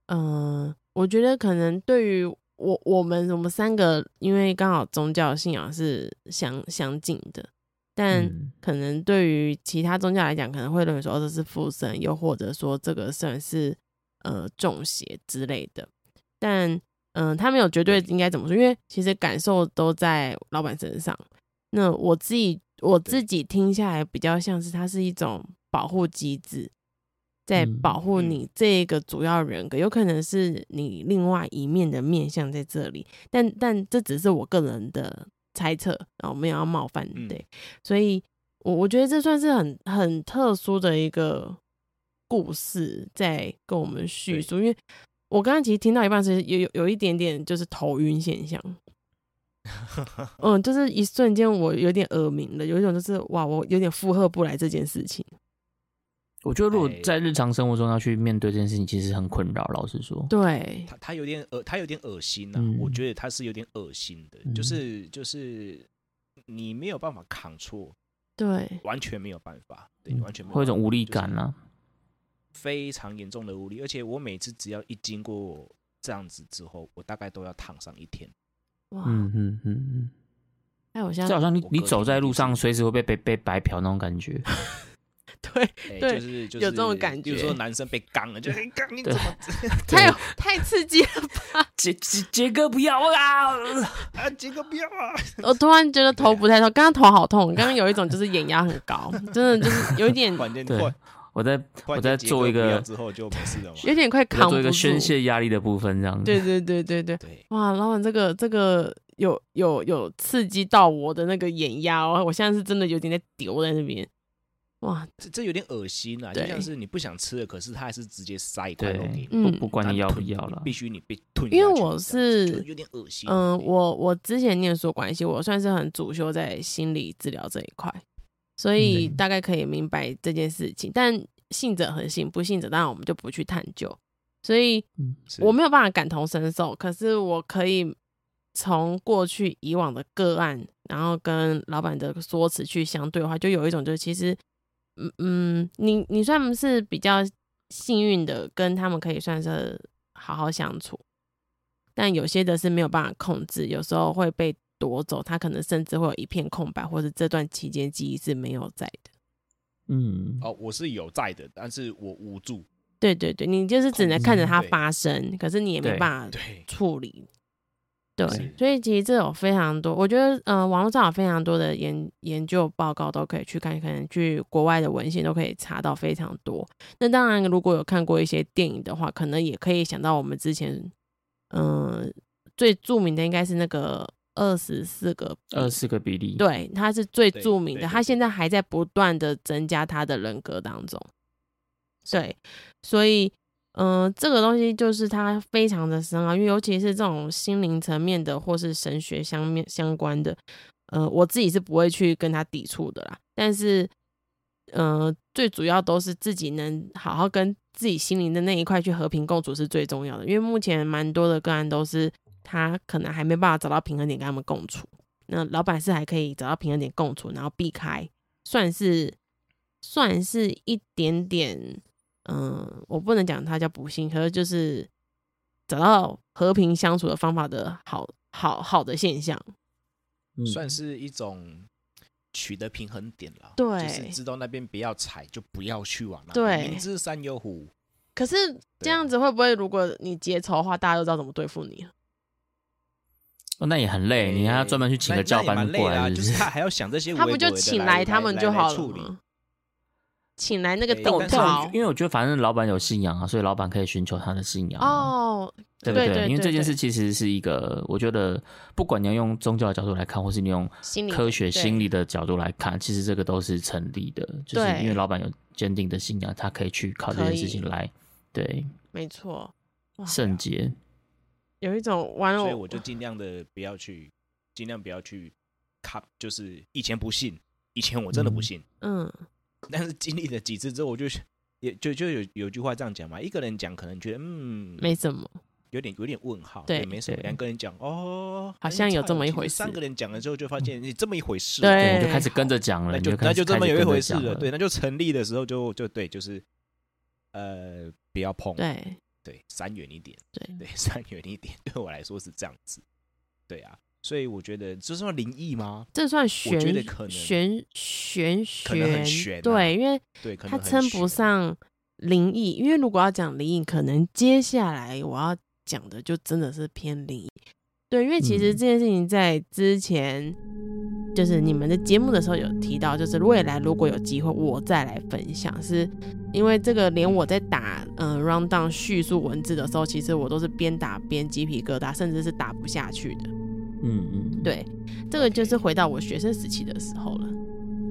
S1: 嗯、呃，我觉得可能对于我我们我们三个，因为刚好宗教信仰是相相近的，但可能对于其他宗教来讲，可能会认为说这是附身，又或者说这个算是呃中邪之类的。但嗯、呃，他没有绝对应该怎么说，因为其实感受都在老板身上。那我自己。我自己听下来比较像是它是一种保护机制，在保护你这个主要人格，有可能是你另外一面的面相在这里，但但这只是我个人的猜测，然后没有要冒犯，对，所以我我觉得这算是很很特殊的一个故事在跟我们叙述，因为我刚刚其实听到一半是有有有一点点就是头晕现象。嗯，就是一瞬间，我有点耳鸣了，有一种就是哇，我有点负荷不来这件事情。
S3: 我觉得如果在日常生活中要去面对这件事情，其实很困扰。老实说，
S1: 对，
S2: 他他有点恶，他有点恶心呐、啊嗯。我觉得他是有点恶心的，就是就是你没有办法扛错，
S1: 对，
S2: 完全没有办法，对，完全没有办法，
S3: 会有一种无力感啊，
S2: 非常严重的无力。而且我每次只要一经过这样子之后，我大概都要躺上一天。
S1: 哇，
S3: 嗯嗯嗯嗯，
S1: 哎，我现在
S3: 就好像你你走在路上，随时会被被被白嫖那种感觉。
S1: 对对，
S2: 就是就是
S1: 有这种感觉。
S2: 比如说男生被刚了，就很刚，你怎么
S1: 太太刺激了吧？
S3: 杰杰杰哥不要啊！
S2: 啊，杰哥不要啊！
S1: 我突然觉得头不太痛，刚刚头好痛，刚刚有一种就是眼压很高，真的就是有一点。
S3: 对，我在我在做一个
S2: 之后就没事了嘛，
S1: 有点快扛不住，
S3: 做一个宣泄压力的部分，这样子。
S1: 对对对对对对，哇，老板这个这个有有有刺激到我的那个眼压哦，我现在是真的有点在丢在那边，哇，
S2: 这这有点恶心啊，就像是你不想吃的，可是他还是直接塞一块肉给你，
S3: 不不管你要不要了，
S2: 必须你被吞。
S1: 因为我是
S2: 有点恶心，
S1: 嗯，我我之前念书关系，我算是很主修在心理治疗这一块。所以大概可以明白这件事情，但信者恒信，不信者当然我们就不去探究。所以我没有办法感同身受，可是我可以从过去以往的个案，然后跟老板的说辞去相对的话，就有一种就是其实，嗯嗯，你你算是比较幸运的，跟他们可以算是好好相处，但有些的是没有办法控制，有时候会被。夺走他，可能甚至会有一片空白，或者这段期间记忆是没有在的。
S3: 嗯，
S2: 哦，我是有在的，但是我无助。
S1: 对对对，你就是只能看着它发生，可是你也没办法处理。对，所以其实这有非常多，我觉得，呃，网络上有非常多的研研究报告都可以去看，可能去国外的文献都可以查到非常多。那当然，如果有看过一些电影的话，可能也可以想到我们之前，嗯、呃，最著名的应该是那个。二十四个，
S3: 二十四个比例，
S1: 对，他是最著名的，他现在还在不断的增加他的人格当中，对，所以，嗯、呃，这个东西就是他非常的深奥，因为尤其是这种心灵层面的或是神学相面相关的，呃，我自己是不会去跟他抵触的啦，但是，呃，最主要都是自己能好好跟自己心灵的那一块去和平共处是最重要的，因为目前蛮多的个案都是。他可能还没办法找到平衡点跟他们共处，那老板是还可以找到平衡点共处，然后避开，算是算是一点点，嗯，我不能讲他叫不幸，可是就是找到和平相处的方法的好好好的现象，
S2: 算是一种取得平衡点了。
S1: 对，
S2: 就是知道那边不要踩，就不要去往那。
S1: 对，
S2: 明知山有虎。
S1: 可是这样子会不会，如果你结仇的话，大家都知道怎么对付你？
S3: 哦，那也很累，你还要专门去请个教班过来，
S2: 就是他还要想这些。
S1: 他不就请来他们就好了吗？请来那个豆豆，
S3: 因为我觉得反正老板有信仰啊，所以老板可以寻求他的信仰
S1: 哦，
S3: 对不对？因为这件事其实是一个，我觉得不管你要用宗教的角度来看，或是你用科学心理的角度来看，其实这个都是成立的，就是因为老板有坚定的信仰，他可以去靠这件事情来，对，
S1: 没错，
S3: 圣洁。
S1: 有一种玩偶，
S2: 所以我就尽量的不要去，尽量不要去卡，就是以前不信，以前我真的不信，
S1: 嗯。
S2: 但是经历了几次之后，我就也就就有有句话这样讲嘛，一个人讲可能觉得嗯
S1: 没什么，
S2: 有点有点问号，
S1: 对，
S2: 没什么。两个人讲哦，
S1: 好像有这么一回事。
S2: 三个人讲了之后，就发现你这么一回事，
S1: 对，
S3: 就开始跟着讲了，
S2: 那就那就这么有一回事了。对，那就成立的时候就就对，就是呃不要碰，
S1: 对
S2: 对，闪远一点，
S1: 对
S2: 对，闪远一点，对我来说是这样子，对啊。所以我觉得这算灵异吗？
S1: 这算玄，
S2: 我觉得可能
S1: 玄玄玄，
S2: 可能很玄啊，
S1: 对，因为它称不上灵异。因为如果要讲灵异，可能接下来我要讲的就真的是偏灵异。对，因为其实这件事情在之前就是你们的节目的时候有提到，就是未来如果有机会我再来分享，是因为这个连我在打嗯 rundown 叙述文字的时候，其实我都是边打边鸡皮疙瘩，甚至是打不下去的。
S3: 嗯嗯，
S1: 对，这个就是回到我学生时期的时候了。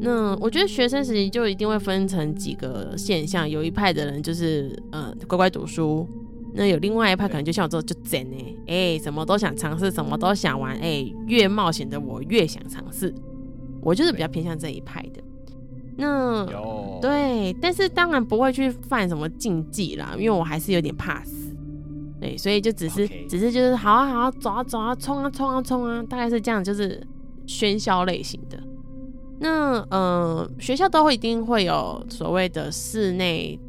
S1: 那我觉得学生时期就一定会分成几个现象，有一派的人就是呃乖乖读书，那有另外一派可能就像我这种就真呢，哎，什么都想尝试，什么都想玩，哎，越冒险的我越想尝试。我就是比较偏向这一派的。那对，但是当然不会去犯什么禁忌啦，因为我还是有点怕死。对，所以就只是.只是就是好啊好啊，走啊走啊，冲啊冲啊冲啊，大概是这样，就是喧嚣类型的。那呃，学校都会一定会有所谓的室内，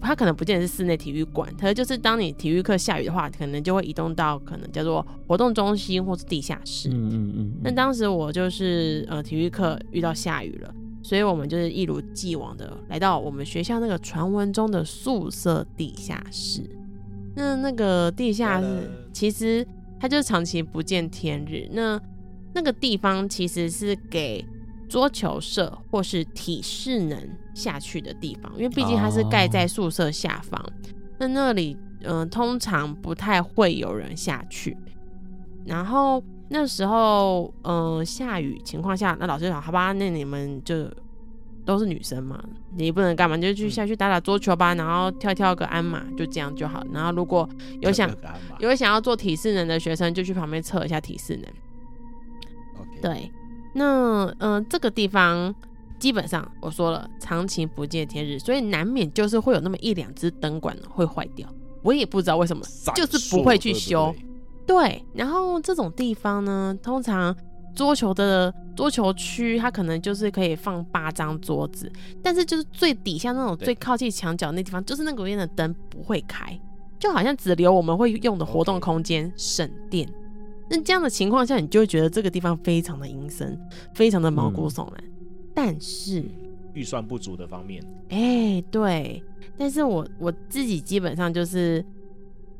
S1: 它可能不见得是室内体育馆，它就是当你体育课下雨的话，可能就会移动到可能叫做活动中心或是地下室。
S3: 嗯嗯嗯。
S1: 那当时我就是呃体育课遇到下雨了，所以我们就是一如既往的来到我们学校那个传闻中的宿舍地下室。那那个地下室，其实它就是长期不见天日。那那个地方其实是给桌球社或是体适能下去的地方，因为毕竟它是盖在宿舍下方。Oh. 那那里，嗯、呃，通常不太会有人下去。然后那时候，嗯、呃，下雨情况下，那老师说：“好吧，那你们就。”都是女生嘛，你不能干嘛，就去下去打打桌球吧，然后跳跳个鞍马，就这样就好。然后如果有想有想要做体适能的学生，就去旁边测一下体适能。对，那嗯、呃，这个地方基本上我说了，长期不见天日，所以难免就是会有那么一两只灯管会坏掉。我也不知道为什么，就是不会去修。对，然后这种地方呢，通常。桌球的桌球区，它可能就是可以放八张桌子，但是就是最底下那种最靠近墙角那地方，就是那个边的灯不会开，就好像只留我们会用的活动空间省电。那这样的情况下，你就会觉得这个地方非常的阴森，非常的毛骨悚然。但是
S2: 预算不足的方面，
S1: 哎，对，但是我我自己基本上就是，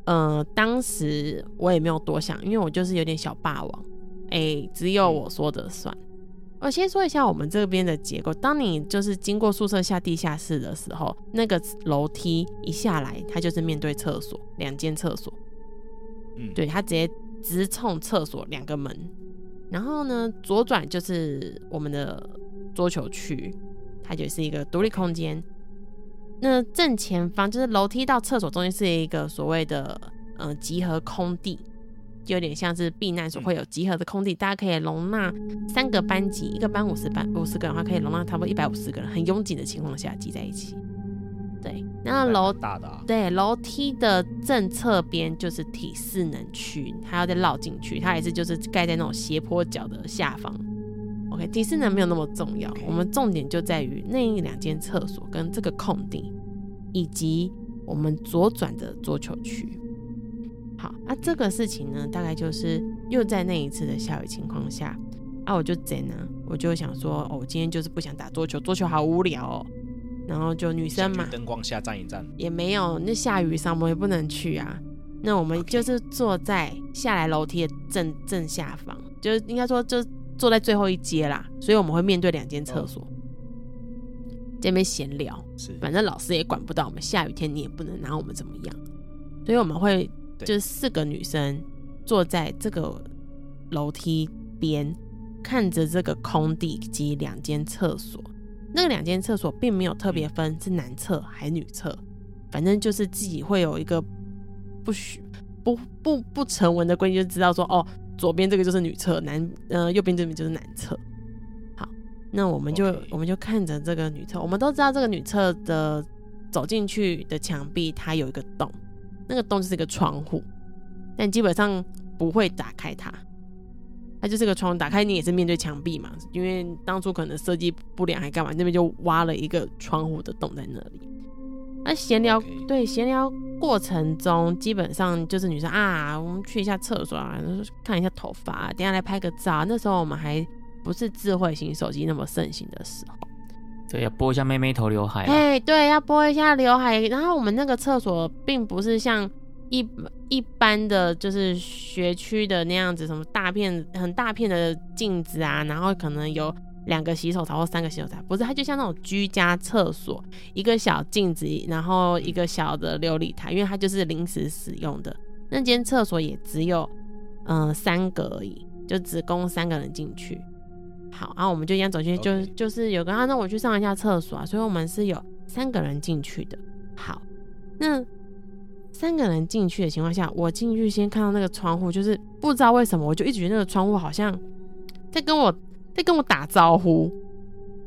S1: 呃，当时我也没有多想，因为我就是有点小霸王。哎、欸，只有我说的算。我先说一下我们这边的结构。当你就是经过宿舍下地下室的时候，那个楼梯一下来，它就是面对厕所，两间厕所。
S2: 嗯，
S1: 对，它直接直冲厕所两个门。然后呢，左转就是我们的桌球区，它就是一个独立空间。那正前方就是楼梯到厕所中间是一个所谓的呃集合空地。就有点像是避难所会有集合的空地，嗯、大家可以容纳三个班级，一个班五十班五十个人的话，可以容纳差不多一百五十个人，很拥挤的情况下挤在一起。对，那楼
S2: 大的、啊、
S1: 对楼梯的正侧边就是体适能区，还要再绕进去，它也是就是盖在那种斜坡角的下方。OK，体适能没有那么重要，我们重点就在于那一两间厕所跟这个空地，以及我们左转的桌球区。好，那、啊、这个事情呢，大概就是又在那一次的下雨情况下，啊，我就怎呢，我就想说，哦，我今天就是不想打桌球，桌球好无聊哦。然后就女生嘛，
S2: 灯光下站一站
S1: 也没有，那下雨上我们也不能去啊。那我们就是坐在下来楼梯的正正下方，就是应该说就坐在最后一阶啦，所以我们会面对两间厕所，这边闲聊。是，反正老师也管不到我们，下雨天你也不能拿我们怎么样，所以我们会就是四个女生坐在这个楼梯边，看着这个空地及两间厕所。那两间厕所并没有特别分是男厕还是女厕，反正就是自己会有一个。不许不不不成文的规定，就知道说哦，左边这个就是女厕，男呃右边这边就是男厕。好，那我们就、我们就看着这个女厕，我们都知道这个女厕的走进去的墙壁它有一个洞，那个洞就是一个窗户，但基本上不会打开它，它就是个窗，打开你也是面对墙壁嘛，因为当初可能设计不良还干嘛，那边就挖了一个窗户的洞在那里。那闲聊.对，闲聊过程中，基本上就是女生啊，我们去一下厕所啊，看一下头发，等下来拍个照。那时候我们还不是智慧型手机那么盛行的时候，
S3: 对，要拨一下妹妹头刘海。
S1: 哎，对，要拨一下刘海。然后我们那个厕所并不是像一一般的就是学区的那样子，什么大片很大片的镜子啊，然后可能有。两个洗手台或三个洗手台，不是，它就像那种居家厕所，一个小镜子，然后一个小的琉璃台，因为它就是临时使用的。那间厕所也只有嗯、三个而已，就只供三个人进去。好，然后我们就一样走进去，就、okay. 就是有个啊，那我去上一下厕所啊，所以我们是有三个人进去的。好，那三个人进去的情况下，我进去先看到那个窗户，就是不知道为什么，我就一直觉得那个窗户好像在跟我。在跟我打招呼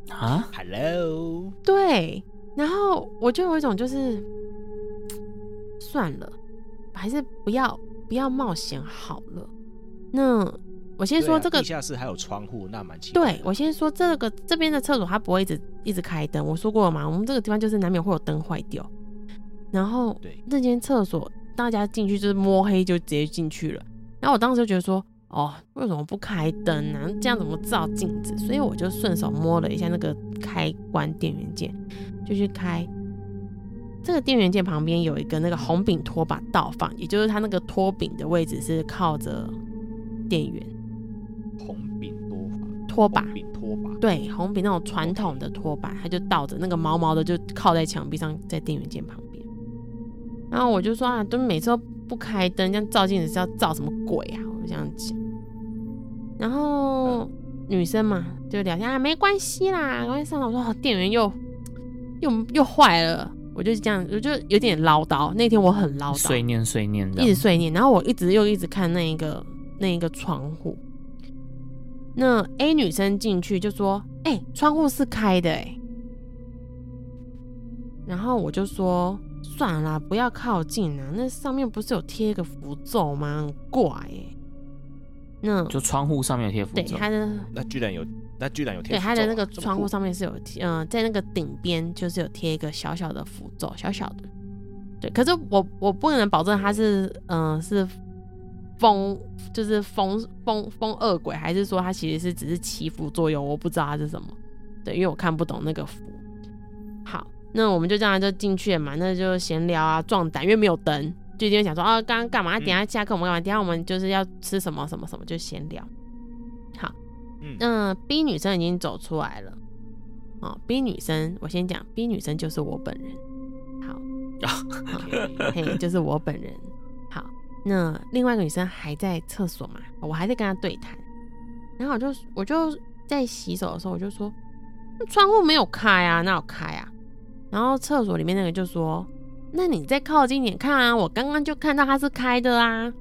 S3: 啊
S2: ，Hello，
S1: 对，然后我就有一种就是算了，还是不要不要冒险好了。那我先说这个、
S2: 啊、地下室还有窗户，那蛮奇怪。
S1: 对，我先说这个这边的厕所它不会一直一直开灯，我说过了嘛，我们这个地方就是难免会有灯坏掉。然后对，这间厕所大家进去就是摸黑就直接进去了，然后我当时就觉得说。哦，为什么不开灯呢？这样怎么照镜子？所以我就顺手摸了一下那个开关电源键，就去开。这个电源键旁边有一个那个红柄拖把倒放，也就是它那个拖柄的位置是靠着电源。
S2: 拖把，
S1: 拖把，对，红笔那种传统的拖把，它就倒着，那个毛毛的就靠在墙壁上，在电源键旁边。然后我就说啊，都每次都不开灯，这样照镜子是要照什么鬼啊？我就这样讲。然后、嗯、女生嘛就聊天啊，没关系啦，关系上了。我说电源又又又坏了，我就这样，我就有点唠叨。那天我很唠叨，
S3: 碎念碎念的，
S1: 一直碎念。然后我一直又一直看那一个那一个窗户。那 A 女生进去就说：“哎、欸，窗户是开的哎、欸。”然后我就说：“算了啦，不要靠近啊，那上面不是有贴一个符咒吗？很怪哎、欸。”那
S3: 就窗户上面有贴符咒，
S1: 对，它的
S2: 那居然有，那居然有贴，
S1: 对，它的那个窗户上面是有贴，嗯、呃，在那个顶边就是有贴一个小小的符咒，小小的，对。可是我我不能保证它是，嗯、呃，是封，就是封封封恶鬼，还是说它其实是只是祈福作用，我不知道它是什么，对，因为我看不懂那个符。好，那我们就这样就进去了嘛，那就闲聊啊，壮胆，因为没有灯。就今天想说啊，刚刚干嘛？等下下课我们干嘛？等下我们就是要吃什么什么什么，就闲聊。好，嗯，那 B 女生已经走出来了。哦，B 女生，我先讲，B 女生就是我本人。好，好嘿，就是我本人。好，那另外一个女生还在厕所嘛？我还在跟她对谈。然后我就我就在洗手的时候，我就说窗户没有开啊，那有开啊？然后厕所里面那个就说。那你再靠近点看啊！我刚刚就看到它是开的啊。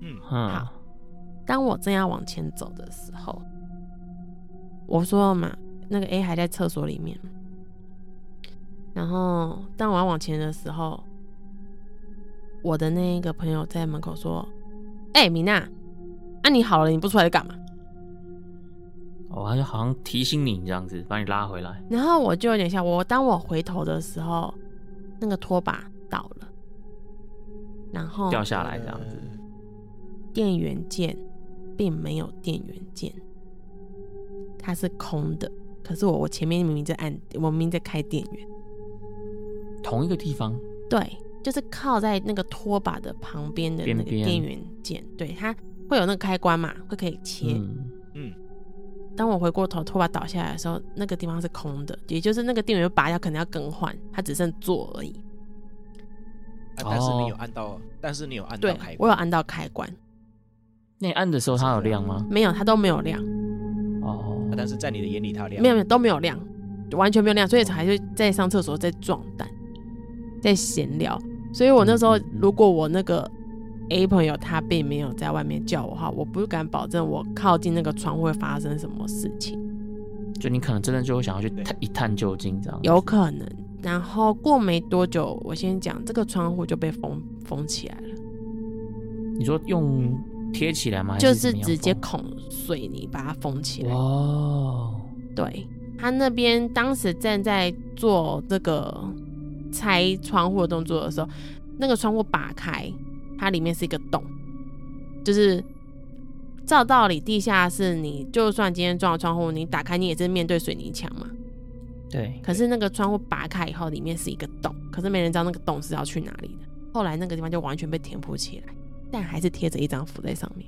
S2: 嗯，
S1: 好。当我正要往前走的时候，我说嘛，那个 A 还在厕所里面。然后当我要往前的时候，我的那一个朋友在门口说：“哎、欸，米娜，啊你好了，你不出来干嘛？”
S3: 哦，他就好像提醒你这样子，把你拉回来。
S1: 然后我就有点像我，当我回头的时候。那个拖把倒了，然后
S3: 掉下来这样子。
S1: 电源键并没有电源键，它是空的，可是我我前面明明在按，我明明在开电源，
S3: 同一个地方，
S1: 对，就是靠在那个拖把的旁边的那个电源键，对，它会有那个开关嘛，会可以切，嗯。嗯当我回过头，拖把倒下来的时候，那个地方是空的，也就是那个电源拔掉，可能要更换，它只剩座而已。
S2: 啊、但是你有按到，哦、但是你有按到开关，
S1: 我有按到开关。
S3: 那你按的时候它有亮吗？
S1: 没有，它都没有亮。
S2: 哦、啊，但是在你的眼里它亮？
S1: 没有没有都没有亮，完全没有亮，所以才会在上厕所在壮胆，在闲聊。所以我那时候，如果我那个。A 朋友他并没有在外面叫我哈，我不敢保证我靠近那个窗户会发生什么事情。
S3: 就你可能真的就会想要去探一探究竟这样。
S1: 有可能。然后过没多久，我先讲这个窗户就被封封起来了。
S3: 你说用贴起来吗？
S1: 就是直接孔水泥把它封起来。哦。对，他那边当时正在做这个拆窗户的动作的时候，那个窗户打开。它里面是一个洞，就是照道理，地下室你就算今天撞了窗户，你打开你也是面对水泥墙嘛。
S3: 对。
S1: 可是那个窗户拔开以后，里面是一个洞，可是没人知道那个洞是要去哪里的。后来那个地方就完全被填补起来，但还是贴着一张符在上面。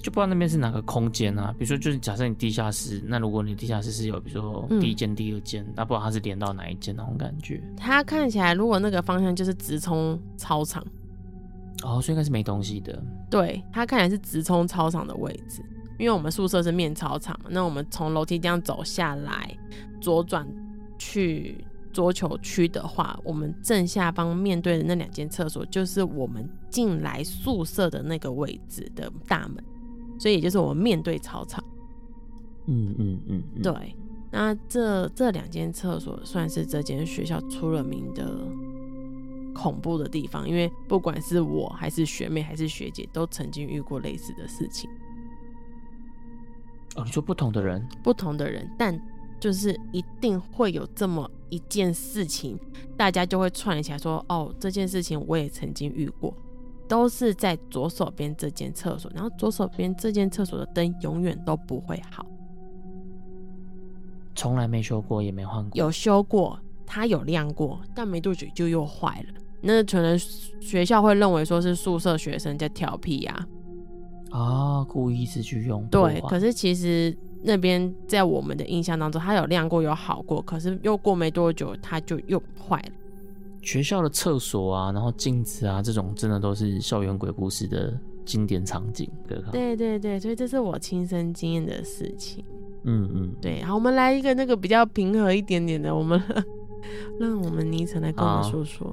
S3: 就不知道那边是哪个空间啊？比如说，就是假设你地下室，那如果你地下室是有，比如说第一间、第二间，那、嗯、不知道它是连到哪一间那种感觉。
S1: 它看起来，如果那个方向就是直冲操场。
S3: 哦，所以应该是没东西的。
S1: 对，它看起来是直冲操场的位置，因为我们宿舍是面操场嘛。那我们从楼梯这样走下来，左转去桌球区的话，我们正下方面对的那两间厕所，就是我们进来宿舍的那个位置的大门，所以也就是我们面对操场。
S3: 嗯嗯嗯，嗯，
S1: 对。那这这两间厕所算是这间学校出了名的。恐怖的地方，因为不管是我还是学妹还是学姐，都曾经遇过类似的事情。
S3: 哦，你说不同的人，
S1: 不同的人，但就是一定会有这么一件事情，大家就会串起来说：“哦，这件事情我也曾经遇过，都是在左手边这间厕所，然后左手边这间厕所的灯永远都不会好，
S3: 从来没修过，也没换过，
S1: 有修过。”它有亮过，但没多久就又坏了。那可能学校会认为说是宿舍学生在调皮呀，
S3: 啊，故意是去用。
S1: 对，可是其实那边在我们的印象当中，它有亮过，有好过，可是又过没多久，它就又坏了。
S3: 学校的厕所啊，然后镜子啊，这种真的都是校园鬼故事的经典场景。
S1: 对对对，所以这是我亲身经验的事情。
S3: 嗯嗯，
S1: 对。好，我们来一个那个比较平和一点点的，我们。让我们倪晨来跟我们说说。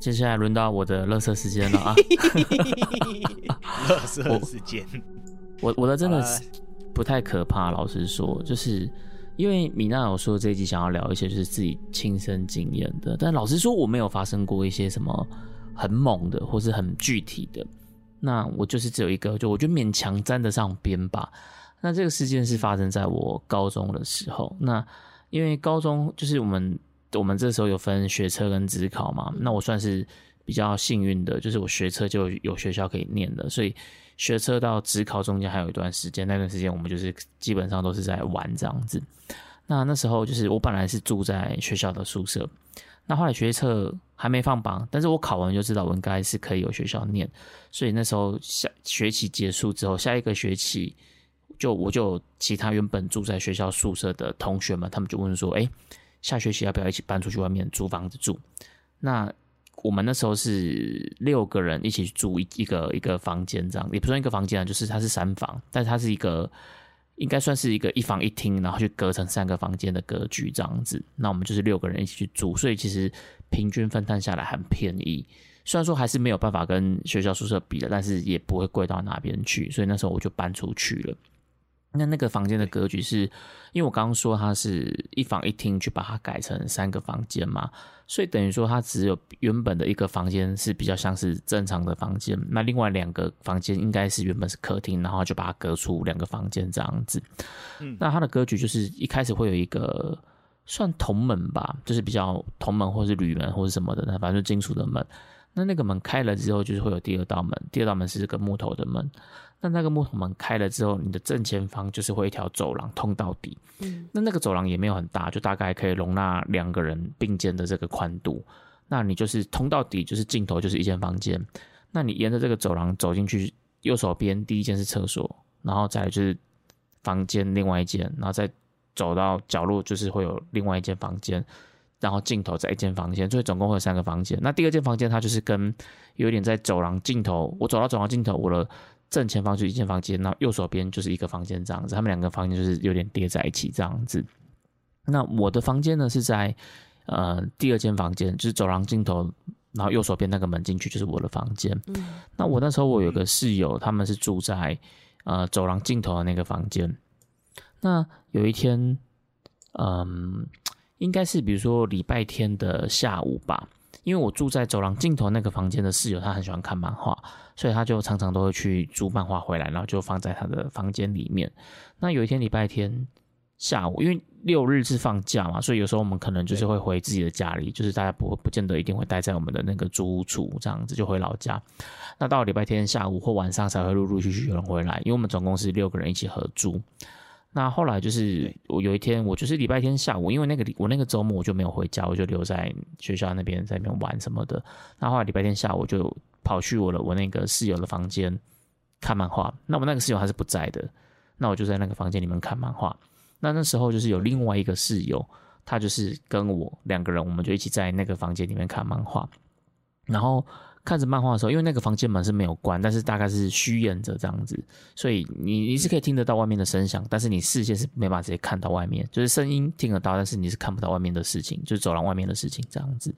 S3: 接下来轮到我的乐色时间了啊！
S2: 乐色时间，
S3: 我我的真的是不太可怕。老实说，就是因为米娜有说这一集想要聊一些就是自己亲身经验的，但老实说我没有发生过一些什么很猛的或是很具体的。那我就是只有一个，就我觉得勉强沾得上边吧。那这个事件是发生在我高中的时候。那因为高中就是我们。我们这时候有分学车跟职考嘛，那我算是比较幸运的，就是我学车就有学校可以念的，所以学车到职考中间还有一段时间，那段时间我们就是基本上都是在玩这样子。那那时候就是我本来是住在学校的宿舍，那后来学测还没放榜，但是我考完就知道我应该是可以有学校念，所以那时候下学期结束之后，下一个学期就我就其他原本住在学校宿舍的同学们，他们就问说，哎。下学期要不要一起搬出去外面租房子住？那我们那时候是六个人一起住一一个一个房间，这样也不算一个房间啊，就是它是三房，但是它是一个应该算是一个一房一厅，然后去隔成三个房间的格局这样子。那我们就是六个人一起去住，所以其实平均分摊下来很便宜。虽然说还是没有办法跟学校宿舍比的，但是也不会贵到哪边去。所以那时候我就搬出去了。那那个房间的格局是，因为我刚刚说它是一房一厅，去把它改成三个房间嘛，所以等于说它只有原本的一个房间是比较像是正常的房间，那另外两个房间应该是原本是客厅，然后就把它隔出两个房间这样子。嗯，那它的格局就是一开始会有一个算铜门吧，就是比较铜门或是铝门或是什么的，那反正就金属的门。那那个门开了之后，就是会有第二道门，第二道门是个木头的门。那那个木头门开了之后，你的正前方就是会一条走廊通到底。嗯，那那个走廊也没有很大，就大概可以容纳两个人并肩的这个宽度。那你就是通到底，就是尽头就是一间房间。那你沿着这个走廊走进去，右手边第一间是厕所，然后再来就是房间另外一间，然后再走到角落就是会有另外一间房间，然后尽头在一间房间，所以总共会有三个房间。那第二间房间它就是跟有点在走廊尽头，我走到走廊尽头，我的。正前方就是一间房间，那右手边就是一个房间，这样子，他们两个房间就是有点叠在一起这样子。那我的房间呢是在呃第二间房间，就是走廊尽头，然后右手边那个门进去就是我的房间。嗯。那我那时候我有个室友，他们是住在呃走廊尽头的那个房间。那有一天，嗯，应该是比如说礼拜天的下午吧。因为我住在走廊尽头那个房间的室友，他很喜欢看漫画，所以他就常常都会去租漫画回来，然后就放在他的房间里面。那有一天礼拜天下午，因为六日是放假嘛，所以有时候我们可能就是会回自己的家里，就是大家不不见得一定会待在我们的那个租屋处，这样子就回老家。那到了礼拜天下午或晚上才会陆陆续续有人回来，因为我们总共是六个人一起合租。那后来就是我有一天，我就是礼拜天下午，因为那个我那个周末我就没有回家，我就留在学校那边在那边玩什么的。那后来礼拜天下午我就跑去我的我那个室友的房间看漫画。那我那个室友还是不在的，那我就在那个房间里面看漫画。那那时候就是有另外一个室友，他就是跟我两个人，我们就一起在那个房间里面看漫画，然后。看着漫画的时候，因为那个房间门是没有关，但是大概是虚掩着这样子，所以你你是可以听得到外面的声响，但是你视线是没办法直接看到外面，就是声音听得到，但是你是看不到外面的事情，就是走廊外面的事情这样子。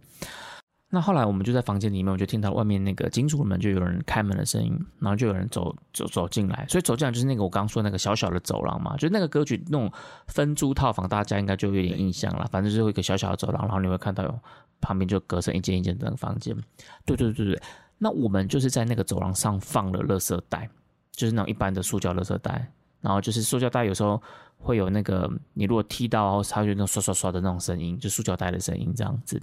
S3: 那后来我们就在房间里面，我就听到外面那个金属门就有人开门的声音，然后就有人走走走进来，所以走进来就是那个我刚刚说那个小小的走廊嘛，就那个歌曲那种分租套房，大家应该就有点印象了，反正就是一个小小的走廊，然后你会看到有。旁边就隔成一间一间的那个房间，对对对对，那我们就是在那个走廊上放了垃圾袋，就是那种一般的塑胶垃圾袋，然后就是塑胶袋有时候会有那个你如果踢到，它就那种刷刷刷的那种声音，就塑胶袋的声音这样子。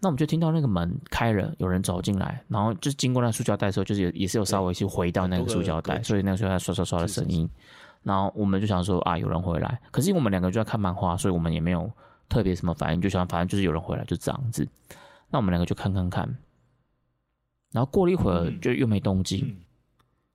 S3: 那我们就听到那个门开了，有人走进来，然后就经过那塑胶袋的时候，就是也是有稍微去回到那个塑胶袋，所以那个塑胶袋刷刷刷的声音。然后我们就想说啊，有人回来，可是因为我们两个就在看漫画，所以我们也没有。特别什么反应，就想反正就是有人回来，就这样子。那我们两个就看看看，然后过了一会儿就又没动静。嗯嗯、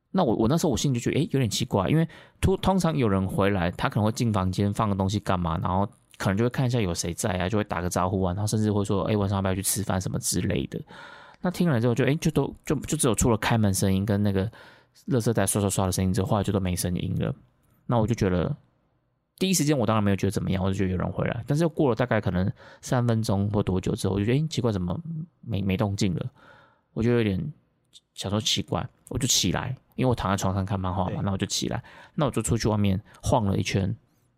S3: 那我我那时候我心里就觉得，哎、欸，有点奇怪，因为通通常有人回来，他可能会进房间放个东西干嘛，然后可能就会看一下有谁在啊，就会打个招呼啊，然后甚至会说，哎、欸，晚上要不要去吃饭什么之类的。那听了之后就，哎、欸，就都就就只有除了开门声音跟那个垃圾袋刷刷刷的声音之后，后来就都没声音了。那我就觉得。第一时间我当然没有觉得怎么样，我就觉得有人回来。但是又过了大概可能三分钟或多久之后，我就觉得哎、欸，奇怪，怎么没没动静了？我就有点想说奇怪，我就起来，因为我躺在床上看漫画嘛，那我就起来，那我就出去外面晃了一圈。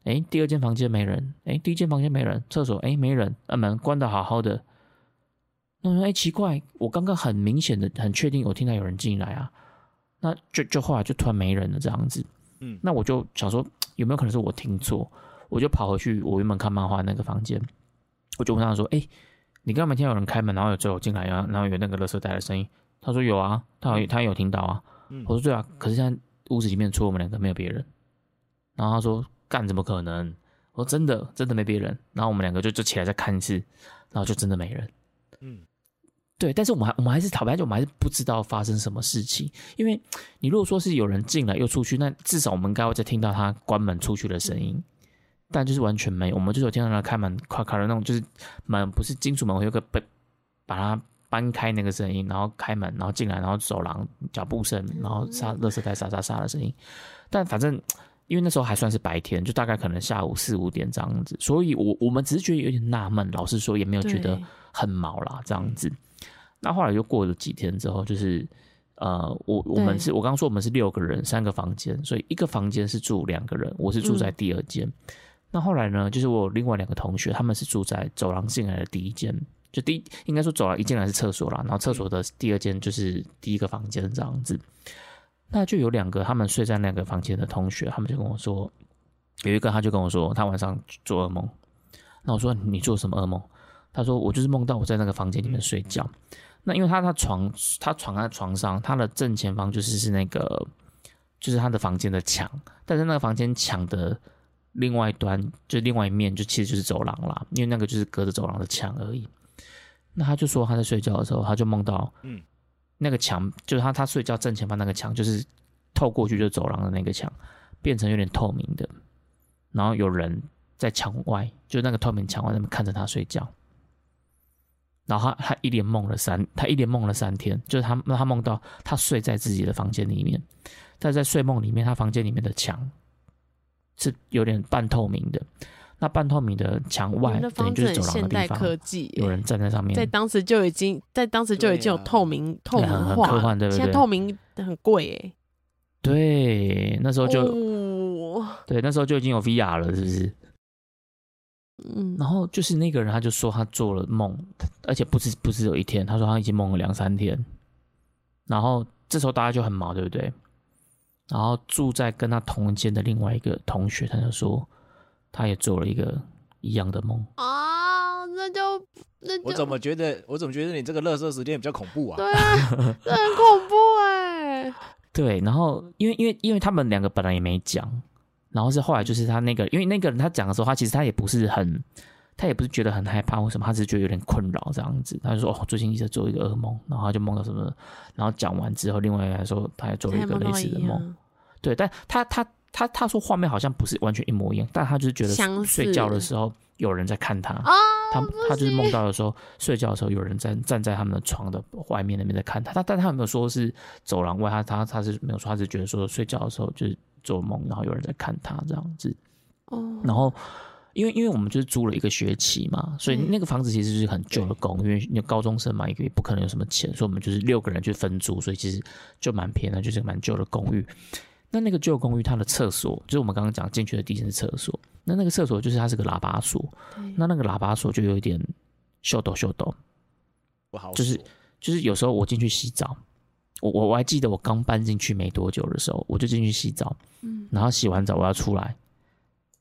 S3: 哎、欸，第二间房间没人，哎、欸，第一间房间没人，厕所哎、欸、没人，那门关的好好的。那我说哎、欸、奇怪，我刚刚很明显的很确定我听到有人进来啊，那就就后来就突然没人了这样子。嗯，那我就想说。有没有可能是我听错？我就跑回去我原本看漫画那个房间，我就问他说：“哎、欸，你刚刚没听到有人开门，然后有走进来，然后然后有那个垃圾袋的声音？”他说：“有啊，他好像他有听到啊。嗯”我说：“对啊，可是现在屋子里面除了我们两个没有别人。”然后他说：“干怎么可能？”我说：“真的真的没别人。”然后我们两个就就起来再看一次，然后就真的没人。嗯。对，但是我们还我们还是讨厌，就我们还是不知道发生什么事情。因为你如果说是有人进来又出去，那至少我们应该会再听到他关门出去的声音。但就是完全没有，我们就是有听到他开门咔咔的那种，就是门不是金属门，会有个被把它搬开那个声音，然后开门，然后进来，然后走廊脚步声，然后沙垃圾袋沙沙沙的声音。但反正因为那时候还算是白天，就大概可能下午四五点这样子，所以我我们只是觉得有点纳闷，老实说也没有觉得很毛啦这样子。那后来就过了几天之后，就是，呃，我我们是我刚刚说我们是六个人，三个房间，所以一个房间是住两个人，我是住在第二间。嗯、那后来呢，就是我有另外两个同学，他们是住在走廊进来的第一间，就第一应该说走廊一进来是厕所啦，然后厕所的第二间就是第一个房间这样子。那就有两个他们睡在那个房间的同学，他们就跟我说，有一个他就跟我说他晚上做噩梦。那我说你做什么噩梦？他说我就是梦到我在那个房间里面睡觉。那因为他的床，他床在床上，他的正前方就是是那个，就是他的房间的墙，但是那个房间墙的另外一端，就另外一面，就其实就是走廊啦，因为那个就是隔着走廊的墙而已。那他就说他在睡觉的时候，他就梦到，嗯，那个墙就是他他睡觉正前方那个墙，就是透过去就走廊的那个墙，变成有点透明的，然后有人在墙外，就那个透明墙外那边看着他睡觉。然后他他一连梦了三，他一连梦了三天，就是他他梦到他睡在自己的房间里面，但在睡梦里面，他房间里面的墙是有点半透明的，那半透明的墙外等于就是走廊的地方，
S1: 科技
S3: 有人站在上面，
S1: 在当时就已经在当时就已经有透明、啊、透明化，
S3: 很科幻，对不对？
S1: 现在透明很贵哎，
S3: 对，那时候就、哦、对，那时候就已经有 VR 了，是不是？嗯，然后就是那个人，他就说他做了梦，而且不是不是有一天，他说他已经梦了两三天。然后这时候大家就很毛，对不对？然后住在跟他同间的另外一个同学，他就说他也做了一个一样的梦
S1: 啊，那就那就
S2: 我怎么觉得我怎么觉得你这个乐色时间比较恐怖啊？
S1: 对啊，这很恐怖哎。
S3: 对，然后因为因为因为他们两个本来也没讲。然后是后来就是他那个，因为那个人他讲的时候，他其实他也不是很，他也不是觉得很害怕或什么，他只是觉得有点困扰这样子。他就说：“哦，最近一直做一个噩梦，然后他就梦到什么。”然后讲完之后，另外一个人说他也做了一个类似的梦。对，但他他他他说画面好像不是完全一模一样，但他就是觉得睡觉的时候有人在看他。他他就是梦到的时候睡觉的时候有人在站在他们的床的外面那边在看他。他但他有没有说是走廊外？他他他是没有说，他是觉得说睡觉的时候就是。做梦，然后有人在看他这样子，哦，然后因为因为我们就是租了一个学期嘛，所以那个房子其实是很旧的公寓，因为高中生嘛，也也不可能有什么钱，所以我们就是六个人去分租，所以其实就蛮便宜的，就是蛮旧的公寓。那那个旧公寓，它的厕所就是我们刚刚讲进去的第一间厕所，那那个厕所就是它是个喇叭锁，那那个喇叭锁就有一点秀逗秀逗，
S2: 不好，
S3: 就是就是有时候我进去洗澡。我我我还记得我刚搬进去没多久的时候，我就进去洗澡，嗯，然后洗完澡我要出来，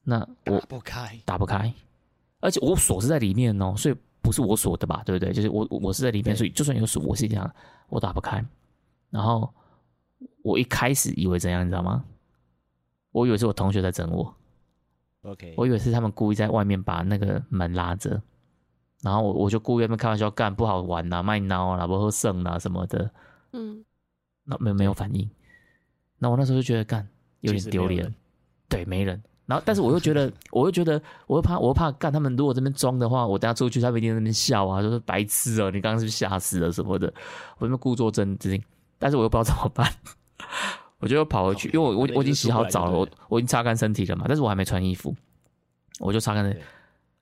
S3: 那我
S2: 打不开，
S3: 打不开，而且我锁是在里面哦，所以不是我锁的吧？对不对？就是我我是在里面，所以就算有锁，我是这样，我打不开。然后我一开始以为怎样，你知道吗？我以为是我同学在整我
S2: ，OK，
S3: 我以为是他们故意在外面把那个门拉着，然后我我就故意在那边开玩笑干不好玩呐、啊，卖孬啊，不喝剩啊什么的。嗯，那没有没有反应，那我那时候就觉得干有点丢脸，对，没人。然后，但是我又觉得，我又觉得，我又怕，我又怕干他们。如果这边装的话，我等下出去，他们一定在那边笑啊，就是白痴哦、喔，你刚刚是不是吓死了什么的？我那边故作镇定，但是我又不知道怎么办，我就跑回去，因为我我我已经洗好澡了，我我已经擦干身体了嘛，但是我还没穿衣服，我就擦干了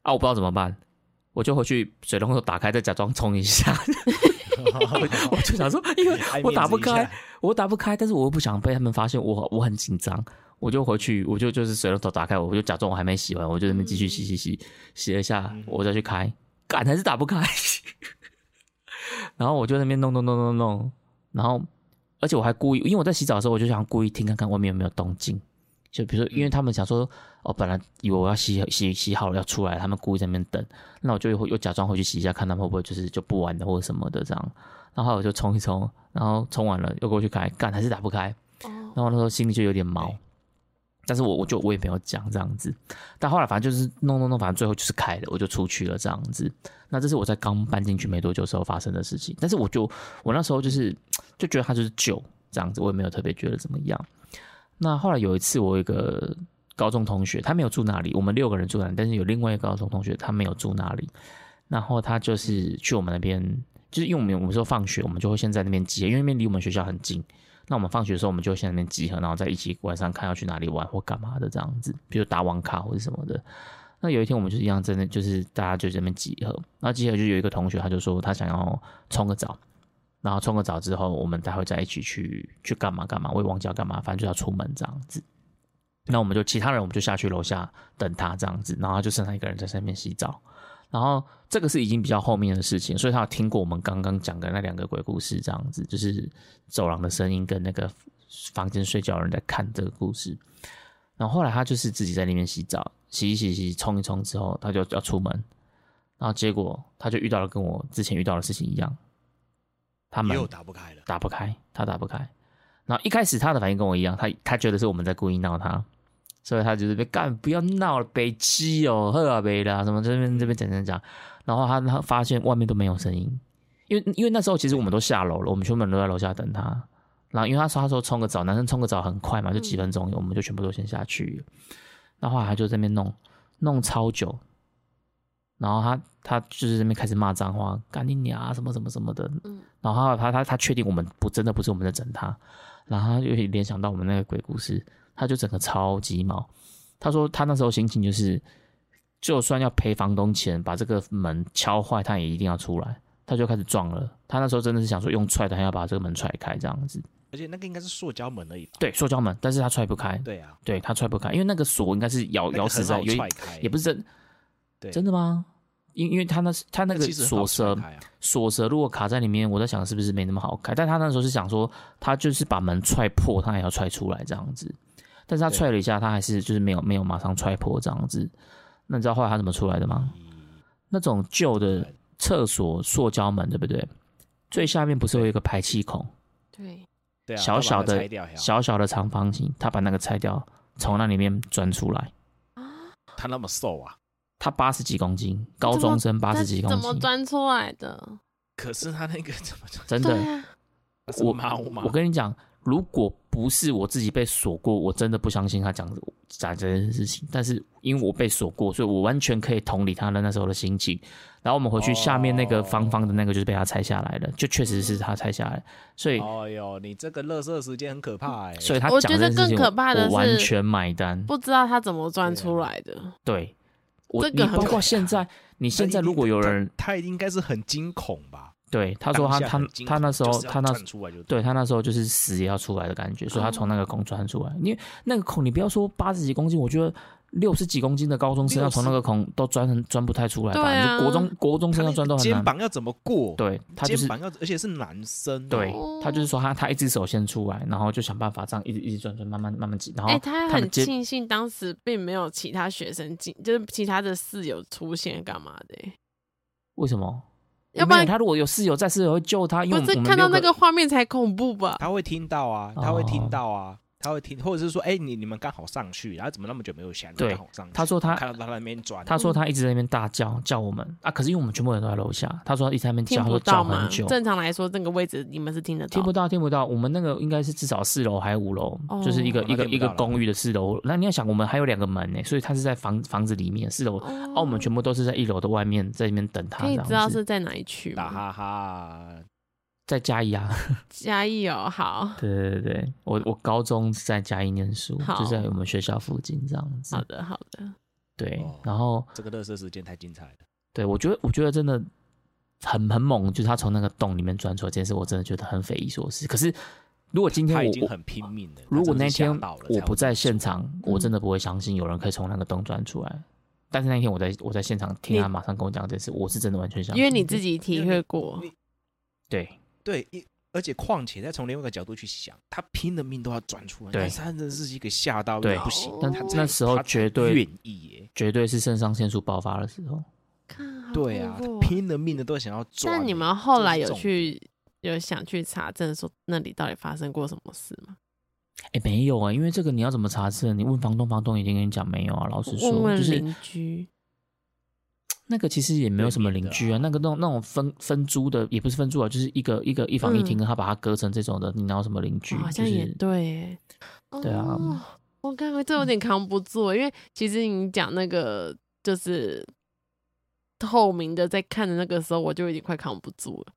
S3: 啊，我不知道怎么办，我就回去水龙头打开，再假装冲一下。我就想说，因为我打不开，我打不开，但是我又不想被他们发现我我很紧张，我就回去，我就就是水龙头打开，我就假装我还没洗完，我就那边继续洗洗洗洗了一下，我再去开，干还是打不开，然后我就那边弄弄弄弄弄，然后而且我还故意，因为我在洗澡的时候，我就想故意听看看外面有没有动静。就比如说，因为他们想说，哦，本来以为我要洗洗洗好了要出来，他们故意在那边等，那我就又假装回去洗一下，看他们会不会就是就不玩了或者什么的这样。然后我就冲一冲，然后冲完了又过去开，干还是打不开。然后那时候心里就有点毛，但是我我就我也没有讲这样子。但后来反正就是弄弄弄，反正最后就是开了，我就出去了这样子。那这是我在刚搬进去没多久时候发生的事情。但是我就我那时候就是就觉得他就是旧这样子，我也没有特别觉得怎么样。那后来有一次，我有一个高中同学，他没有住那里，我们六个人住那里，但是有另外一个高中同学，他没有住那里。然后他就是去我们那边，就是因为我们我们说放学，我们就会先在那边集合，因为那边离我们学校很近。那我们放学的时候，我们就先在那边集合，然后在一起晚上看要去哪里玩或干嘛的这样子，比如打网卡或者什么的。那有一天我们就是一样，真的就是大家就在那边集合，那集合就有一个同学，他就说他想要冲个澡。然后冲个澡之后，我们待会再一起去去干嘛干嘛，我也忘记要干嘛，反正就要出门这样子。那我们就其他人，我们就下去楼下等他这样子，然后就剩他一个人在上面洗澡。然后这个是已经比较后面的事情，所以他有听过我们刚刚讲的那两个鬼故事，这样子就是走廊的声音跟那个房间睡觉的人在看这个故事。然后后来他就是自己在里面洗澡，洗一洗洗，冲一冲之后，他就要出门，然后结果他就遇到了跟我之前遇到的事情一样。他们
S2: 又打不开了，
S3: 打不开，他打不开。然后一开始他的反应跟我一样，他他觉得是我们在故意闹他，所以他就是被干不要闹了，北七哦，喝啊杯啦，什么这边这边讲讲讲。然后他他发现外面都没有声音，因为因为那时候其实我们都下楼了，我们全部人都在楼下等他。然后因为他说他说冲个澡，男生冲个澡很快嘛，就几分钟，我们就全部都先下去。然后他就在那边弄弄超久，然后他他就是这边开始骂脏话，干你娘啊什么什么什么的。然后他他他确定我们不真的不是我们在整他。然后他就联想到我们那个鬼故事，他就整个超级毛。他说他那时候心情就是，就算要赔房东钱，把这个门敲坏，他也一定要出来。他就开始撞了。他那时候真的是想说用踹的，还要把这个门踹开这样子。
S2: 而且那个应该是塑胶门而已吧？
S3: 对，塑胶门，但是他踹不开。
S2: 对啊，
S3: 对他踹不开，因为那个锁应该是咬咬死在，因为也不是真，对真的吗？因因为他那是他那个锁舌，锁舌如果卡在里面，我在想是不是没那么好开？但他那时候是想说，他就是把门踹破，他也要踹出来这样子。但是他踹了一下，他还是就是没有没有马上踹破这样子。那你知道后来他怎么出来的吗？那种旧的厕所塑胶门，对不对？最下面不是有一个排气孔？
S1: 对，
S2: 对，
S3: 小小的小小的长方形，他把那个拆掉，从那里面钻出来。
S2: 他那么瘦啊？
S3: 他八十几公斤，高中生八十几公斤，
S1: 怎么钻出来的？
S2: 可是他那个怎么
S3: 真的？
S1: 啊、
S3: 我我跟你讲，如果不是我自己被锁过，我真的不相信他讲讲这件事情。但是因为我被锁过，所以我完全可以同理他的那时候的心情。然后我们回去，下面那个方方的那个就是被他拆下来了，就确实是他拆下来。所以，
S2: 哎呦，你这个乐色时间很可怕哎。
S3: 所以他讲的事情，我觉得更可怕的是完全买单，
S1: 不知道他怎么钻出来的。
S3: 对。我你包括现在，你现在如果有人，
S2: 他应该是很惊恐吧？
S3: 对，他说他他他那时候他那对他那时候就是死也要出来的感觉，所以他从那个孔钻出来。因为那个孔，你不要说八十几公斤，我觉得六十几公斤的高中生要从那个孔都钻很钻不太出来吧？你就国中国中生要钻都很难。
S2: 肩膀要怎么过？
S3: 对，他就是
S2: 肩膀要，而且是男生。
S3: 对，他就是说他他一只手先出来，然后就想办法这样一直一直转转，慢慢慢慢挤。然后
S1: 他很庆幸当时并没有其他学生进，就是其他的室友出现干嘛的？
S3: 为什么？要不然他如果有室友在，室友会救他。因为
S1: 不是看到那个画面才恐怖吧？
S2: 他会听到啊，他会听到啊，他会听，或者是说，哎，你你们刚好上去，然后怎么那么久没有下来？
S3: 对，他说他
S2: 看到他在那边转，
S3: 他说他一直在那边大叫叫我们啊，可是因为我们全部人都在楼下，他说他一直在那边叫，叫很久。
S1: 正常来说，那个位置你们是听得到？
S3: 听不到，听不到。我们那个应该是至少四楼还是五楼，就是一个一个一个公寓的四楼。那你要想，我们还有两个门呢，所以他是在房房子里面四楼，哦，我们全部都是在一楼的外面，在那边等他。
S1: 可以知道是在哪一区
S2: 吗？哈哈。
S3: 在嘉义啊，
S1: 嘉义哦，好，
S3: 对对对，我我高中在嘉义念书，就在我们学校附近这样子。
S1: 好的，好的，
S3: 对，然后
S2: 这个乐色时间太精彩了。
S3: 对，我觉得我觉得真的很很猛，就是他从那个洞里面钻出来这件事，我真的觉得很匪夷所思。可是如果今天我已经
S2: 很拼命了，
S3: 如果那天我不在现场，我真的不会相信有人可以从那个洞钻出来。嗯、但是那天我在我在现场听他马上跟我讲这件事，我是真的完全相信，
S1: 因为你自己体会过，
S3: 对。
S2: 对，一而且况且再从另外一个角度去想，他拼了命都要转出来，对，他真的是一个吓到对不行。但他那
S3: 时候绝对
S2: 愿意耶，
S3: 绝对是肾上腺素爆发的时候。
S2: 对啊，拼了命的都想要转。
S1: 但你们后来有去有想去查证，说那里到底发生过什么事吗？
S3: 哎，没有啊，因为这个你要怎么查证？你问房东，房东已经跟你讲没有啊。老实说，
S1: 就是邻居。
S3: 那个其实也没有什么邻居啊，那个那种那种分分租的也不是分租啊，就是一个一个一房一厅，他把它隔成这种的，你哪有什么邻居？
S1: 好像也对，
S3: 对啊，
S1: 我感觉这有点扛不住，因为其实你讲那个就是透明的，在看的那个时候，我就已经快扛不住了。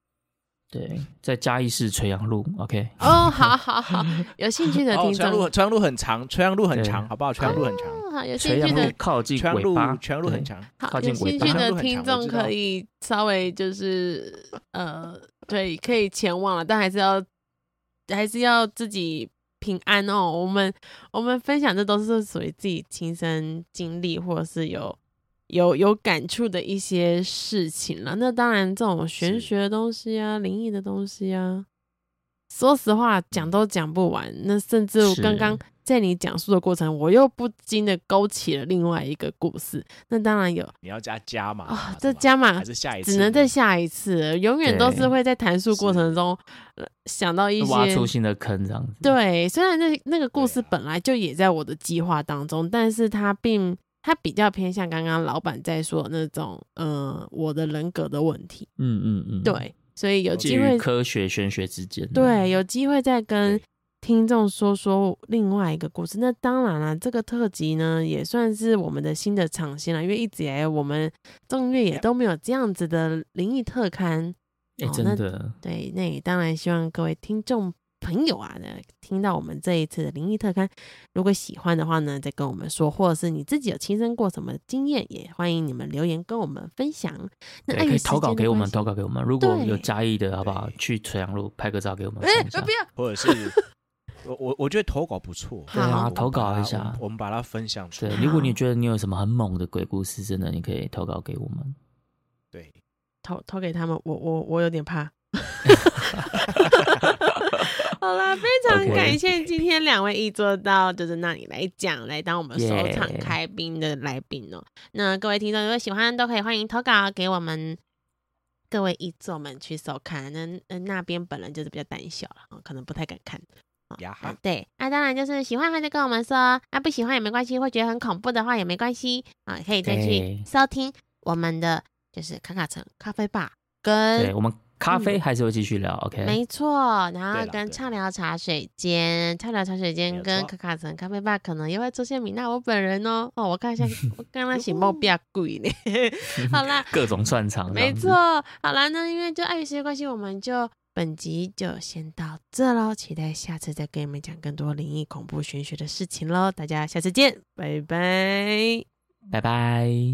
S3: 对，在嘉义市垂杨路，OK。
S1: 哦，好好好，有兴趣的听众。垂杨
S2: 路，垂杨路很长，垂杨路很长，好不好？垂杨路很长。
S1: 好，有兴趣的
S3: 靠近尾巴，
S2: 垂杨路很长。
S1: 好，有兴趣的听众可以稍微就是呃，对，可以前往了，但还是要还是要自己平安哦。我们我们分享的都是属于自己亲身经历，或者是有。有有感触的一些事情了，那当然这种玄学的东西啊，灵异的东西啊，说实话讲都讲不完。那甚至我刚刚在你讲述的过程，我又不禁的勾起了另外一个故事。那当然有，
S2: 你要加加码啊？
S1: 这加码
S2: 还是下一次？
S1: 只能再下一次，永远都是会在谈述过程中想到一些
S3: 挖出新的坑这样子。
S1: 对，虽然那那个故事本来就也在我的计划当中，但是它并它比较偏向刚刚老板在说的那种，呃，我的人格的问题。
S3: 嗯嗯嗯，
S1: 对，所以有机会
S3: 科学玄学之间，
S1: 对，有机会再跟。听众说说另外一个故事，那当然了，这个特辑呢也算是我们的新的尝鲜了，因为一直以来我们正月也都没有这样子的灵异特刊，
S3: 哎、欸，真的，
S1: 对，那也当然希望各位听众朋友啊，呢听到我们这一次的灵异特刊，如果喜欢的话呢，再跟我们说，或者是你自己有亲身过什么经验，也欢迎你们留言跟我们分享。那可以
S3: 投稿给我们，投稿给我们，如果有嘉义的好不好？去垂杨路拍个照给我们，
S1: 哎、欸，不要，
S2: 或者是。我我我觉得投稿不错，
S3: 对啊，投稿一下
S2: 我，我们把它分享出来。
S3: 对，如果你觉得你有什么很猛的鬼故事，真的你可以投稿给我们。
S2: 对，
S1: 投投给他们，我我我有点怕。好了，非常感谢今天两位一坐到就是那里来讲，来当我们首场开宾的来宾哦.那各位听众如果喜欢，都可以欢迎投稿给我们。各位一坐们去收看，那那边本人就是比较胆小了，可能不太敢看。
S2: 呀哈，
S1: 对，那、啊、当然就是喜欢的话就跟我们说，不喜欢也没关系，会觉得很恐怖的话也没关系啊，可以再去收听我们的就是卡卡城咖啡吧，跟
S3: 对我们咖啡还是会继续聊、嗯、，OK，
S1: 没错，然后跟畅聊茶水间，畅聊茶水间跟卡卡城咖啡吧可能也会出现米娜我本人哦，哦，我看一下，我刚刚醒报比较贵呢，好啦，
S3: 各种串场，
S1: 没错，好啦，那因为就碍于时间关系，我们就。本集就先到这喽，期待下次再跟你们讲更多灵异、恐怖、玄学的事情喽！大家下次见，拜拜，
S3: 拜拜。